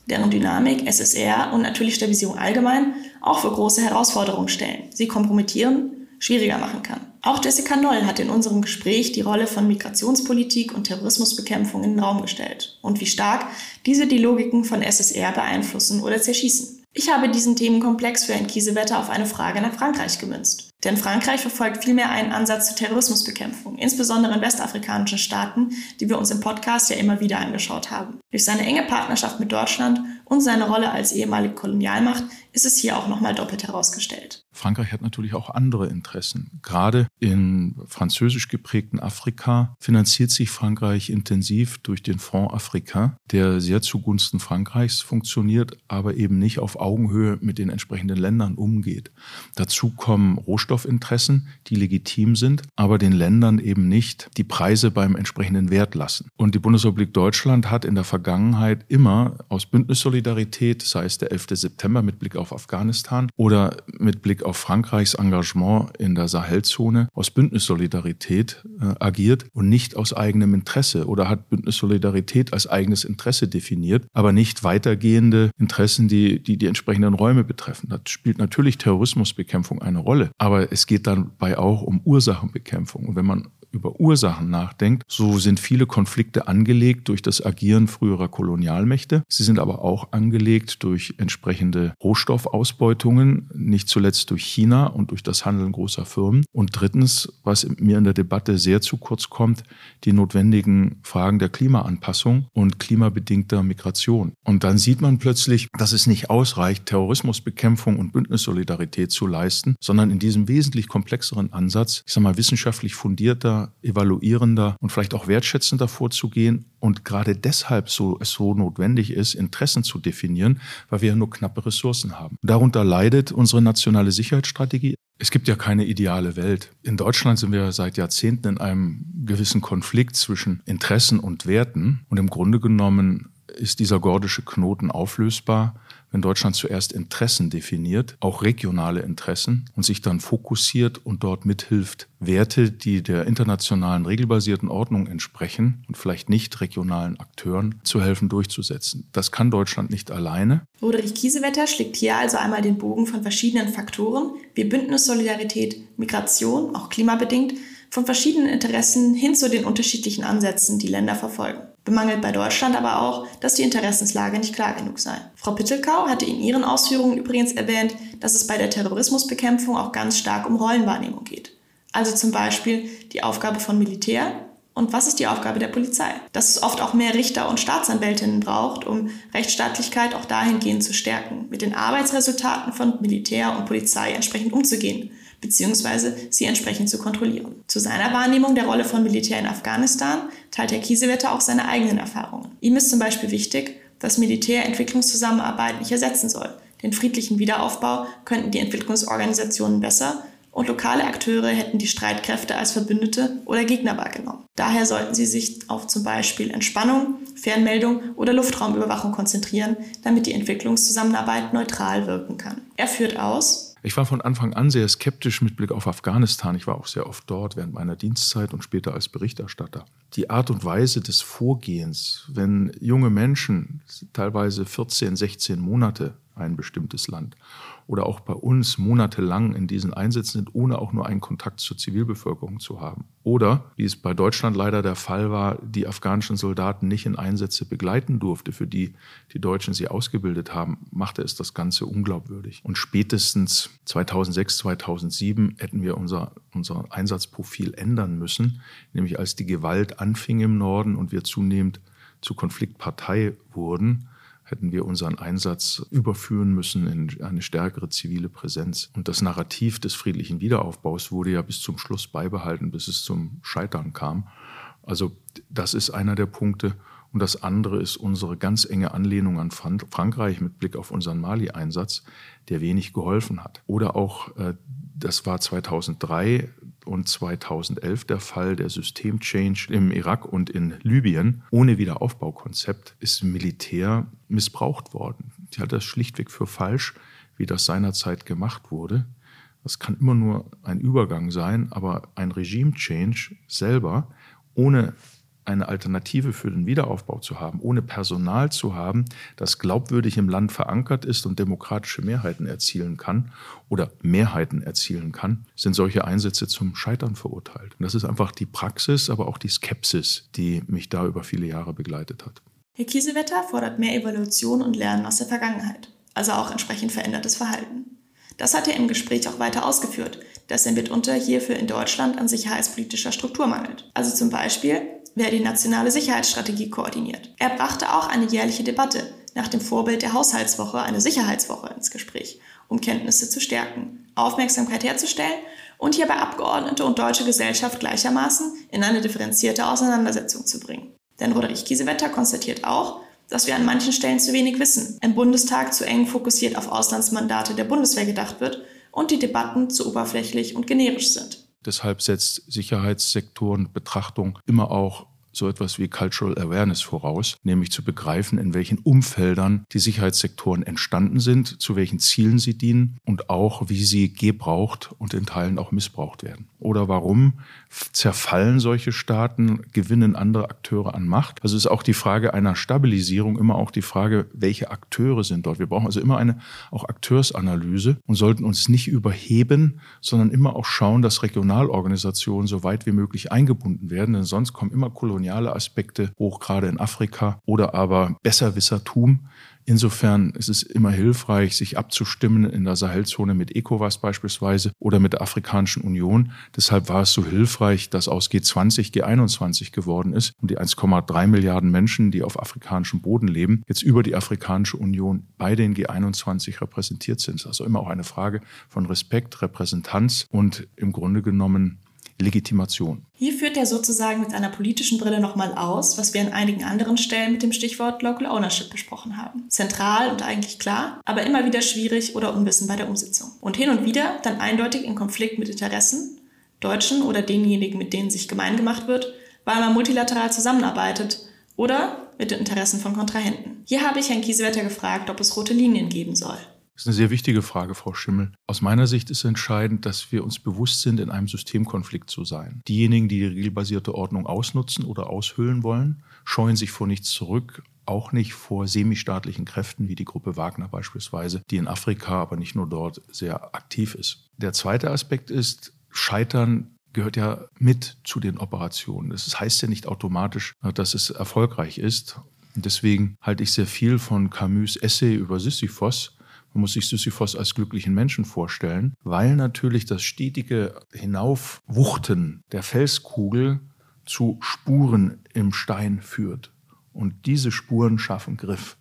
deren Dynamik, SSR und natürlich Stabilisierung allgemein auch für große Herausforderungen stellen, sie kompromittieren, schwieriger machen kann. Auch Jessica Noll hat in unserem Gespräch die Rolle von Migrationspolitik und Terrorismusbekämpfung in den Raum gestellt und wie stark diese die Logiken von SSR beeinflussen oder zerschießen. Ich habe diesen Themenkomplex für ein Kiesewetter auf eine Frage nach Frankreich gemünzt. Denn Frankreich verfolgt vielmehr einen Ansatz zur Terrorismusbekämpfung, insbesondere in westafrikanischen Staaten, die wir uns im Podcast ja immer wieder angeschaut haben. Durch seine enge Partnerschaft mit Deutschland und seine Rolle als ehemalige Kolonialmacht ist es hier auch nochmal doppelt herausgestellt. Frankreich hat natürlich auch andere Interessen. Gerade in französisch geprägten Afrika finanziert sich Frankreich intensiv durch den Fonds Africain, der sehr zugunsten Frankreichs funktioniert, aber eben nicht auf Augenhöhe mit den entsprechenden Ländern umgeht. Dazu kommen Rohstoffinteressen, die legitim sind, aber den Ländern eben nicht die Preise beim entsprechenden Wert lassen. Und die Bundesrepublik Deutschland hat in der Vergangenheit immer aus Bündnissolidarität, sei es der 11. September mit Blick auf Afghanistan oder mit Blick auf Frankreichs Engagement in der Sahelzone aus Bündnissolidarität äh, agiert und nicht aus eigenem Interesse oder hat Bündnissolidarität als eigenes Interesse definiert, aber nicht weitergehende Interessen, die, die die entsprechenden Räume betreffen. Da spielt natürlich Terrorismusbekämpfung eine Rolle, aber es geht dabei auch um Ursachenbekämpfung. Und wenn man über Ursachen nachdenkt, so sind viele Konflikte angelegt durch das Agieren früherer Kolonialmächte. Sie sind aber auch angelegt durch entsprechende Rohstoffausbeutungen, nicht zuletzt durch China und durch das Handeln großer Firmen. Und drittens, was mir in der Debatte sehr zu kurz kommt, die notwendigen Fragen der Klimaanpassung und klimabedingter Migration. Und dann sieht man plötzlich, dass es nicht ausreicht, Terrorismusbekämpfung und Bündnissolidarität zu leisten, sondern in diesem wesentlich komplexeren Ansatz, ich sage mal, wissenschaftlich fundierter, evaluierender und vielleicht auch wertschätzender vorzugehen und gerade deshalb so, es so notwendig ist, Interessen zu definieren, weil wir ja nur knappe Ressourcen haben. Darunter leidet unsere nationale Sicherheitsstrategie. Es gibt ja keine ideale Welt. In Deutschland sind wir seit Jahrzehnten in einem gewissen Konflikt zwischen Interessen und Werten und im Grunde genommen ist dieser gordische Knoten auflösbar wenn Deutschland zuerst Interessen definiert, auch regionale Interessen, und sich dann fokussiert und dort mithilft, Werte, die der internationalen regelbasierten Ordnung entsprechen und vielleicht nicht regionalen Akteuren zu helfen durchzusetzen. Das kann Deutschland nicht alleine. Roderich Kiesewetter schlägt hier also einmal den Bogen von verschiedenen Faktoren wie Bündnissolidarität, Migration, auch klimabedingt, von verschiedenen Interessen hin zu den unterschiedlichen Ansätzen, die Länder verfolgen bemangelt bei Deutschland aber auch, dass die Interessenslage nicht klar genug sei. Frau Pittelkau hatte in ihren Ausführungen übrigens erwähnt, dass es bei der Terrorismusbekämpfung auch ganz stark um Rollenwahrnehmung geht. Also zum Beispiel die Aufgabe von Militär und was ist die Aufgabe der Polizei? Dass es oft auch mehr Richter und Staatsanwältinnen braucht, um Rechtsstaatlichkeit auch dahingehend zu stärken, mit den Arbeitsresultaten von Militär und Polizei entsprechend umzugehen beziehungsweise sie entsprechend zu kontrollieren. Zu seiner Wahrnehmung der Rolle von Militär in Afghanistan teilt Herr Kiesewetter auch seine eigenen Erfahrungen. Ihm ist zum Beispiel wichtig, dass Militär Entwicklungszusammenarbeit nicht ersetzen soll. Den friedlichen Wiederaufbau könnten die Entwicklungsorganisationen besser und lokale Akteure hätten die Streitkräfte als Verbündete oder Gegner wahrgenommen. Daher sollten sie sich auf zum Beispiel Entspannung, Fernmeldung oder Luftraumüberwachung konzentrieren, damit die Entwicklungszusammenarbeit neutral wirken kann. Er führt aus, ich war von Anfang an sehr skeptisch mit Blick auf Afghanistan. Ich war auch sehr oft dort während meiner Dienstzeit und später als Berichterstatter. Die Art und Weise des Vorgehens, wenn junge Menschen, teilweise 14, 16 Monate, ein bestimmtes Land oder auch bei uns monatelang in diesen Einsätzen sind, ohne auch nur einen Kontakt zur Zivilbevölkerung zu haben. Oder, wie es bei Deutschland leider der Fall war, die afghanischen Soldaten nicht in Einsätze begleiten durfte, für die die Deutschen sie ausgebildet haben, machte es das Ganze unglaubwürdig. Und spätestens 2006, 2007 hätten wir unser, unser Einsatzprofil ändern müssen, nämlich als die Gewalt anfing im Norden und wir zunehmend zur Konfliktpartei wurden, hätten wir unseren Einsatz überführen müssen in eine stärkere zivile Präsenz. Und das Narrativ des friedlichen Wiederaufbaus wurde ja bis zum Schluss beibehalten, bis es zum Scheitern kam. Also das ist einer der Punkte. Und das andere ist unsere ganz enge Anlehnung an Frankreich mit Blick auf unseren Mali-Einsatz, der wenig geholfen hat. Oder auch, äh, das war 2003 und 2011 der Fall, der Systemchange im Irak und in Libyen. Ohne Wiederaufbaukonzept ist Militär missbraucht worden. Die hat das schlichtweg für falsch, wie das seinerzeit gemacht wurde. Das kann immer nur ein Übergang sein, aber ein Regime-Change selber ohne eine Alternative für den Wiederaufbau zu haben, ohne Personal zu haben, das glaubwürdig im Land verankert ist und demokratische Mehrheiten erzielen kann oder Mehrheiten erzielen kann, sind solche Einsätze zum Scheitern verurteilt. Und das ist einfach die Praxis, aber auch die Skepsis, die mich da über viele Jahre begleitet hat. Herr Kiesewetter fordert mehr Evaluation und Lernen aus der Vergangenheit, also auch entsprechend verändertes Verhalten. Das hat er im Gespräch auch weiter ausgeführt, dass er mitunter hierfür in Deutschland an sicherheitspolitischer Struktur mangelt. Also zum Beispiel, wer die nationale Sicherheitsstrategie koordiniert. Er brachte auch eine jährliche Debatte nach dem Vorbild der Haushaltswoche eine Sicherheitswoche ins Gespräch, um Kenntnisse zu stärken, Aufmerksamkeit herzustellen und hierbei Abgeordnete und deutsche Gesellschaft gleichermaßen in eine differenzierte Auseinandersetzung zu bringen. Denn Roderich Kiesewetter konstatiert auch, dass wir an manchen Stellen zu wenig wissen, im Bundestag zu eng fokussiert auf Auslandsmandate der Bundeswehr gedacht wird und die Debatten zu oberflächlich und generisch sind. Deshalb setzt Sicherheitssektorenbetrachtung immer auch so etwas wie Cultural Awareness voraus, nämlich zu begreifen, in welchen Umfeldern die Sicherheitssektoren entstanden sind, zu welchen Zielen sie dienen und auch, wie sie gebraucht und in Teilen auch missbraucht werden. Oder warum zerfallen solche Staaten, gewinnen andere Akteure an Macht? Also ist auch die Frage einer Stabilisierung immer auch die Frage, welche Akteure sind dort. Wir brauchen also immer eine auch Akteursanalyse und sollten uns nicht überheben, sondern immer auch schauen, dass Regionalorganisationen so weit wie möglich eingebunden werden, denn sonst kommen immer koloniale koloniale Aspekte hoch, gerade in Afrika, oder aber Besserwissertum. Insofern ist es immer hilfreich, sich abzustimmen in der Sahelzone mit ECOWAS beispielsweise oder mit der Afrikanischen Union. Deshalb war es so hilfreich, dass aus G20 G21 geworden ist und die 1,3 Milliarden Menschen, die auf afrikanischem Boden leben, jetzt über die Afrikanische Union bei den G21 repräsentiert sind. Also immer auch eine Frage von Respekt, Repräsentanz und im Grunde genommen Legitimation. Hier führt er sozusagen mit einer politischen Brille nochmal aus, was wir an einigen anderen Stellen mit dem Stichwort Local Ownership besprochen haben. Zentral und eigentlich klar, aber immer wieder schwierig oder unwissen bei der Umsetzung. Und hin und wieder dann eindeutig in Konflikt mit Interessen, Deutschen oder denjenigen, mit denen sich gemein gemacht wird, weil man multilateral zusammenarbeitet oder mit den Interessen von Kontrahenten. Hier habe ich Herrn Kiesewetter gefragt, ob es rote Linien geben soll. Das ist eine sehr wichtige Frage, Frau Schimmel. Aus meiner Sicht ist entscheidend, dass wir uns bewusst sind, in einem Systemkonflikt zu sein. Diejenigen, die die regelbasierte Ordnung ausnutzen oder aushöhlen wollen, scheuen sich vor nichts zurück, auch nicht vor semistaatlichen Kräften wie die Gruppe Wagner beispielsweise, die in Afrika, aber nicht nur dort, sehr aktiv ist. Der zweite Aspekt ist, Scheitern gehört ja mit zu den Operationen. Das heißt ja nicht automatisch, dass es erfolgreich ist. Deswegen halte ich sehr viel von Camus Essay über Sisyphos, man muss sich Sisyphos als glücklichen Menschen vorstellen, weil natürlich das stetige Hinaufwuchten der Felskugel zu Spuren im Stein führt. Und diese Spuren schaffen Griff.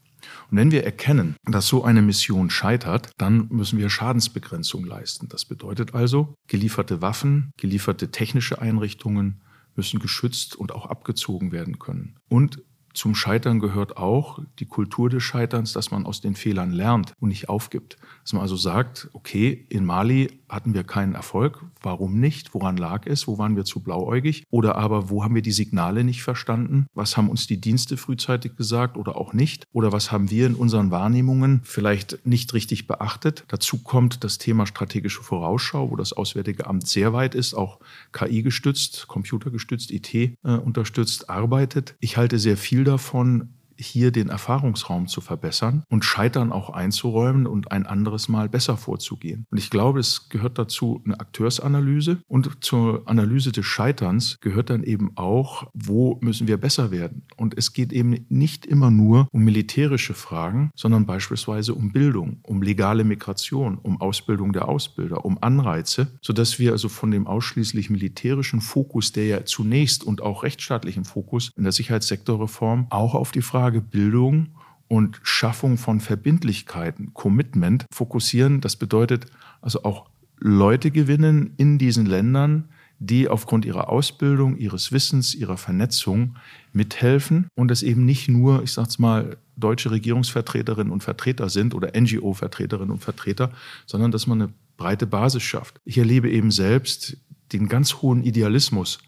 Und wenn wir erkennen, dass so eine Mission scheitert, dann müssen wir Schadensbegrenzung leisten. Das bedeutet also, gelieferte Waffen, gelieferte technische Einrichtungen müssen geschützt und auch abgezogen werden können. Und zum Scheitern gehört auch die Kultur des Scheiterns, dass man aus den Fehlern lernt und nicht aufgibt. Dass man also sagt, okay, in Mali hatten wir keinen Erfolg. Warum nicht? Woran lag es? Wo waren wir zu blauäugig? Oder aber wo haben wir die Signale nicht verstanden? Was haben uns die Dienste frühzeitig gesagt oder auch nicht? Oder was haben wir in unseren Wahrnehmungen vielleicht nicht richtig beachtet? Dazu kommt das Thema strategische Vorausschau, wo das Auswärtige Amt sehr weit ist, auch KI gestützt, computergestützt, IT äh, unterstützt, arbeitet. Ich halte sehr viel davon, hier den Erfahrungsraum zu verbessern und Scheitern auch einzuräumen und ein anderes Mal besser vorzugehen. Und ich glaube, es gehört dazu eine Akteursanalyse und zur Analyse des Scheiterns gehört dann eben auch, wo müssen wir besser werden. Und es geht eben nicht immer nur um militärische Fragen, sondern beispielsweise um Bildung, um legale Migration, um Ausbildung der Ausbilder, um Anreize, sodass wir also von dem ausschließlich militärischen Fokus, der ja zunächst und auch rechtsstaatlichen Fokus in der Sicherheitssektorreform auch auf die Frage Frage Bildung und Schaffung von Verbindlichkeiten, Commitment fokussieren. Das bedeutet also auch Leute gewinnen in diesen Ländern, die aufgrund ihrer Ausbildung, ihres Wissens, ihrer Vernetzung mithelfen und es eben nicht nur, ich sag's mal, deutsche Regierungsvertreterinnen und Vertreter sind oder NGO-Vertreterinnen und Vertreter, sondern dass man eine breite Basis schafft. Ich erlebe eben selbst den ganz hohen Idealismus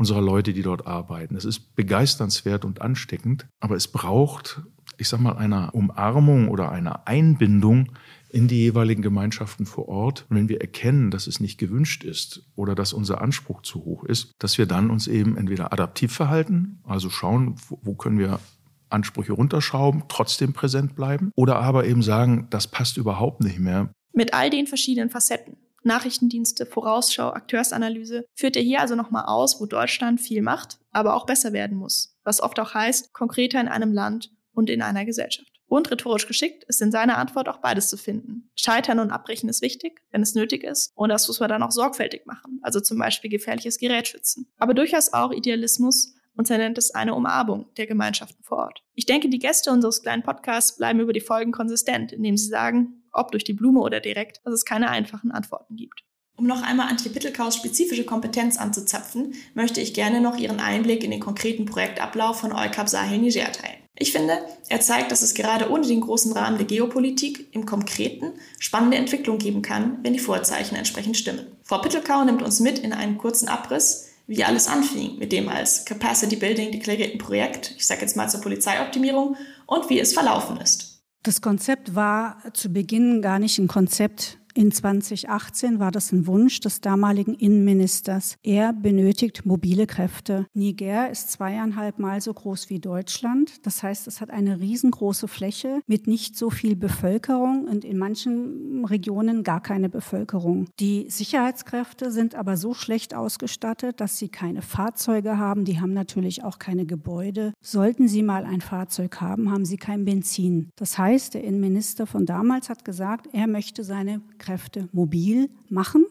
unserer Leute, die dort arbeiten. Es ist begeisternswert und ansteckend, aber es braucht, ich sag mal, eine Umarmung oder eine Einbindung in die jeweiligen Gemeinschaften vor Ort. Und wenn wir erkennen, dass es nicht gewünscht ist oder dass unser Anspruch zu hoch ist, dass wir dann uns eben entweder adaptiv verhalten, also schauen, wo können wir Ansprüche runterschrauben, trotzdem präsent bleiben, oder aber eben sagen, das passt überhaupt nicht mehr. Mit all den verschiedenen Facetten Nachrichtendienste, Vorausschau, Akteursanalyse, führt er hier also nochmal aus, wo Deutschland viel macht, aber auch besser werden muss, was oft auch heißt, konkreter in einem Land und in einer Gesellschaft. Und rhetorisch geschickt ist in seiner Antwort auch beides zu finden. Scheitern und Abbrechen ist wichtig, wenn es nötig ist. Und das muss man dann auch sorgfältig machen. Also zum Beispiel gefährliches Gerät schützen. Aber durchaus auch Idealismus und er nennt es eine Umarmung der Gemeinschaften vor Ort. Ich denke, die Gäste unseres kleinen Podcasts bleiben über die Folgen konsistent, indem sie sagen, ob durch die Blume oder direkt, dass es keine einfachen Antworten gibt. Um noch einmal Antje Pittelkaus spezifische Kompetenz anzuzapfen, möchte ich gerne noch ihren Einblick in den konkreten Projektablauf von EUCAP Sahel Niger teilen. Ich finde, er zeigt, dass es gerade ohne den großen Rahmen der Geopolitik im Konkreten spannende Entwicklung geben kann, wenn die Vorzeichen entsprechend stimmen. Frau Pittelkau nimmt uns mit in einen kurzen Abriss, wie alles anfing mit dem als Capacity Building deklarierten Projekt, ich sage jetzt mal zur Polizeioptimierung, und wie es verlaufen ist. Das Konzept war zu Beginn gar nicht ein Konzept in 2018 war das ein Wunsch des damaligen Innenministers. Er benötigt mobile Kräfte. Niger ist zweieinhalb Mal so groß wie Deutschland. Das heißt, es hat eine riesengroße Fläche mit nicht so viel Bevölkerung und in manchen Regionen gar keine Bevölkerung. Die Sicherheitskräfte sind aber so schlecht ausgestattet, dass sie keine Fahrzeuge haben. Die haben natürlich auch keine Gebäude. Sollten sie mal ein Fahrzeug haben, haben sie kein Benzin. Das heißt, der Innenminister von damals hat gesagt, er möchte seine Kräfte mobil machen.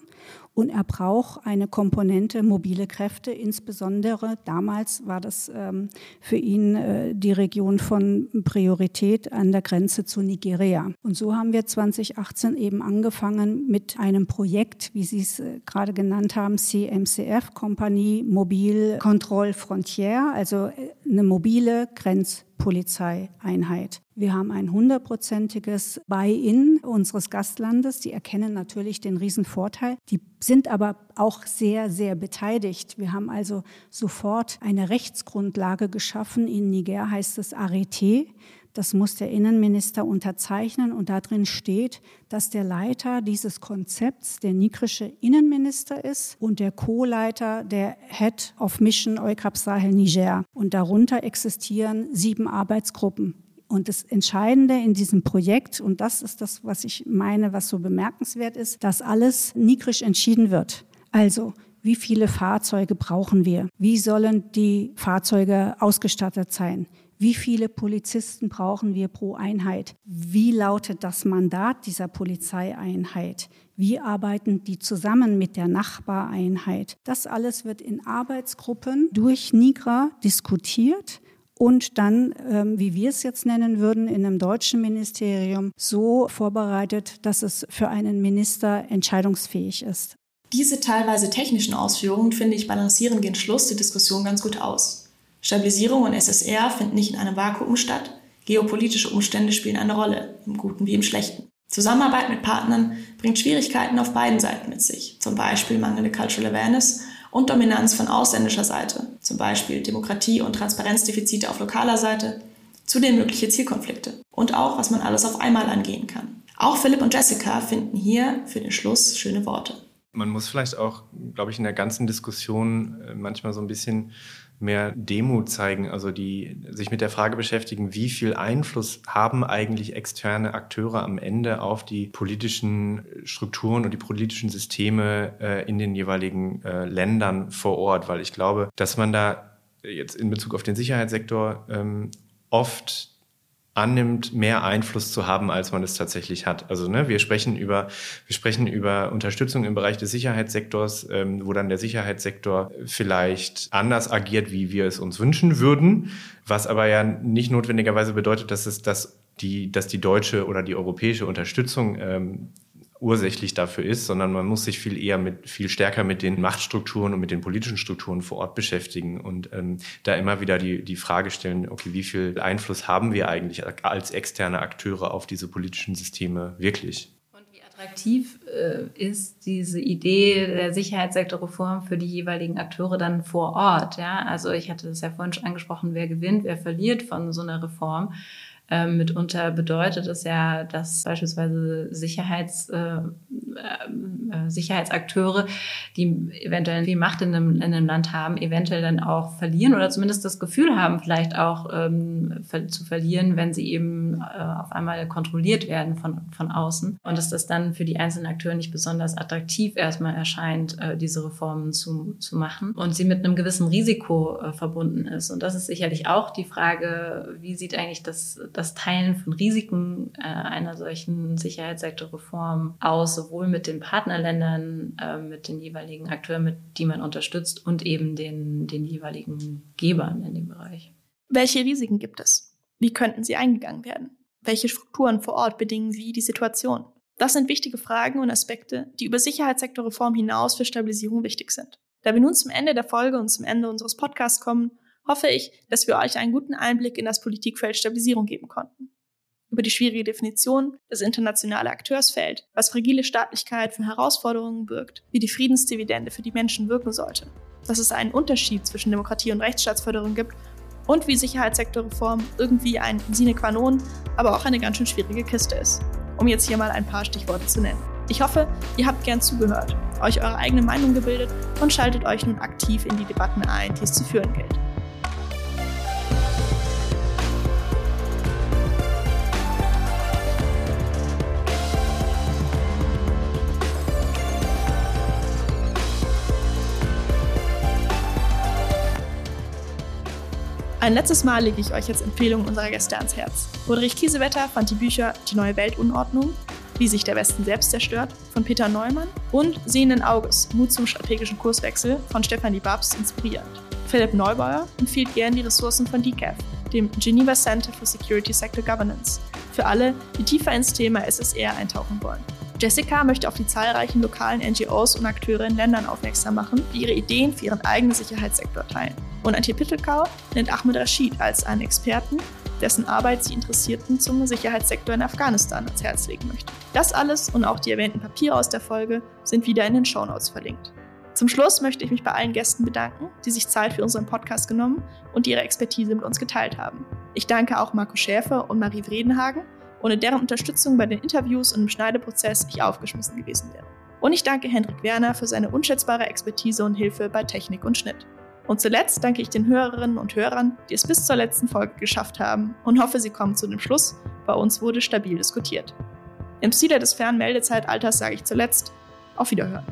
Und er braucht eine Komponente mobile Kräfte, insbesondere damals war das ähm, für ihn äh, die Region von Priorität an der Grenze zu Nigeria. Und so haben wir 2018 eben angefangen mit einem Projekt, wie Sie es äh, gerade genannt haben, CMCF, Kompanie Mobil Control Frontière, also äh, eine mobile Grenz Polizeieinheit. Wir haben ein hundertprozentiges Buy-in unseres Gastlandes. Die erkennen natürlich den Riesenvorteil. Die sind aber auch sehr, sehr beteiligt. Wir haben also sofort eine Rechtsgrundlage geschaffen. In Niger heißt es Arrêté. Das muss der Innenminister unterzeichnen und darin steht, dass der Leiter dieses Konzepts der nigrische Innenminister ist und der Co-Leiter der Head of Mission EUCAP Sahel Niger. Und darunter existieren sieben Arbeitsgruppen. Und das Entscheidende in diesem Projekt, und das ist das, was ich meine, was so bemerkenswert ist, dass alles nigrisch entschieden wird. Also, wie viele Fahrzeuge brauchen wir? Wie sollen die Fahrzeuge ausgestattet sein? Wie viele Polizisten brauchen wir pro Einheit? Wie lautet das Mandat dieser Polizeieinheit? Wie arbeiten die zusammen mit der Nachbareinheit? Das alles wird in Arbeitsgruppen durch Nigra diskutiert und dann, ähm, wie wir es jetzt nennen würden, in einem deutschen Ministerium so vorbereitet, dass es für einen Minister entscheidungsfähig ist. Diese teilweise technischen Ausführungen, finde ich, balancieren den Schluss der Diskussion ganz gut aus. Stabilisierung und SSR finden nicht in einem Vakuum statt. Geopolitische Umstände spielen eine Rolle, im Guten wie im Schlechten. Zusammenarbeit mit Partnern bringt Schwierigkeiten auf beiden Seiten mit sich, zum Beispiel mangelnde Cultural Awareness und Dominanz von ausländischer Seite, zum Beispiel Demokratie- und Transparenzdefizite auf lokaler Seite, zudem mögliche Zielkonflikte und auch, was man alles auf einmal angehen kann. Auch Philipp und Jessica finden hier für den Schluss schöne Worte. Man muss vielleicht auch, glaube ich, in der ganzen Diskussion äh, manchmal so ein bisschen mehr Demut zeigen, also die sich mit der Frage beschäftigen, wie viel Einfluss haben eigentlich externe Akteure am Ende auf die politischen Strukturen und die politischen Systeme äh, in den jeweiligen äh, Ländern vor Ort, weil ich glaube, dass man da jetzt in Bezug auf den Sicherheitssektor ähm, oft annimmt, mehr Einfluss zu haben, als man es tatsächlich hat. Also ne, wir sprechen über wir sprechen über Unterstützung im Bereich des Sicherheitssektors, ähm, wo dann der Sicherheitssektor vielleicht anders agiert, wie wir es uns wünschen würden, was aber ja nicht notwendigerweise bedeutet, dass es das die, dass die deutsche oder die europäische Unterstützung ähm, ursächlich dafür ist, sondern man muss sich viel eher mit, viel stärker mit den Machtstrukturen und mit den politischen Strukturen vor Ort beschäftigen und ähm, da immer wieder die, die Frage stellen, okay, wie viel Einfluss haben wir eigentlich als externe Akteure auf diese politischen Systeme wirklich? Und wie attraktiv äh, ist diese Idee der Sicherheitssektorreform für die jeweiligen Akteure dann vor Ort? Ja, also ich hatte das ja vorhin schon angesprochen, wer gewinnt, wer verliert von so einer Reform. Ähm, mitunter bedeutet es ja, dass beispielsweise Sicherheits, äh, äh, Sicherheitsakteure, die eventuell viel Macht in einem, in einem Land haben, eventuell dann auch verlieren oder zumindest das Gefühl haben, vielleicht auch ähm, zu verlieren, wenn sie eben äh, auf einmal kontrolliert werden von, von außen. Und dass das dann für die einzelnen Akteure nicht besonders attraktiv erstmal erscheint, äh, diese Reformen zu, zu machen und sie mit einem gewissen Risiko äh, verbunden ist. Und das ist sicherlich auch die Frage, wie sieht eigentlich das Teilen von Risiken äh, einer solchen Sicherheitssektorreform aus, sowohl mit den Partnerländern, äh, mit den jeweiligen Akteuren, mit die man unterstützt und eben den, den jeweiligen Gebern in dem Bereich. Welche Risiken gibt es? Wie könnten sie eingegangen werden? Welche Strukturen vor Ort bedingen wie die Situation? Das sind wichtige Fragen und Aspekte, die über Sicherheitssektorreform hinaus für Stabilisierung wichtig sind. Da wir nun zum Ende der Folge und zum Ende unseres Podcasts kommen, hoffe ich, dass wir euch einen guten Einblick in das Politikfeld Stabilisierung geben konnten. Über die schwierige Definition, das internationale Akteursfeld, was fragile Staatlichkeit für Herausforderungen birgt, wie die Friedensdividende für die Menschen wirken sollte, dass es einen Unterschied zwischen Demokratie und Rechtsstaatsförderung gibt und wie Sicherheitssektorreform irgendwie ein Sine qua non, aber auch eine ganz schön schwierige Kiste ist. Um jetzt hier mal ein paar Stichworte zu nennen. Ich hoffe, ihr habt gern zugehört, euch eure eigene Meinung gebildet und schaltet euch nun aktiv in die Debatten ein, die es zu führen gilt. Ein letztes Mal lege ich euch jetzt Empfehlungen unserer Gäste ans Herz. Roderich Kiesewetter fand die Bücher Die neue Weltunordnung, Wie sich der Westen selbst zerstört von Peter Neumann und Sehenden Auges, Mut zum strategischen Kurswechsel von Stefanie Babst inspirierend. Philipp Neubauer empfiehlt gern die Ressourcen von DCAF, dem Geneva Center for Security Sector Governance, für alle, die tiefer ins Thema SSR eintauchen wollen. Jessica möchte auf die zahlreichen lokalen NGOs und Akteure in Ländern aufmerksam machen, die ihre Ideen für ihren eigenen Sicherheitssektor teilen. Und Antje Pittelkau nennt Ahmed Rashid als einen Experten, dessen Arbeit sie Interessierten zum Sicherheitssektor in Afghanistan ans Herz legen möchte. Das alles und auch die erwähnten Papiere aus der Folge sind wieder in den Shownotes verlinkt. Zum Schluss möchte ich mich bei allen Gästen bedanken, die sich Zeit für unseren Podcast genommen und ihre Expertise mit uns geteilt haben. Ich danke auch Marco Schäfer und Marie Vredenhagen, ohne deren Unterstützung bei den Interviews und im Schneideprozess ich aufgeschmissen gewesen wäre. Und ich danke Hendrik Werner für seine unschätzbare Expertise und Hilfe bei Technik und Schnitt. Und zuletzt danke ich den Hörerinnen und Hörern, die es bis zur letzten Folge geschafft haben und hoffe, sie kommen zu dem Schluss, bei uns wurde stabil diskutiert. Im Stile des Fernmeldezeitalters sage ich zuletzt, auf Wiederhören.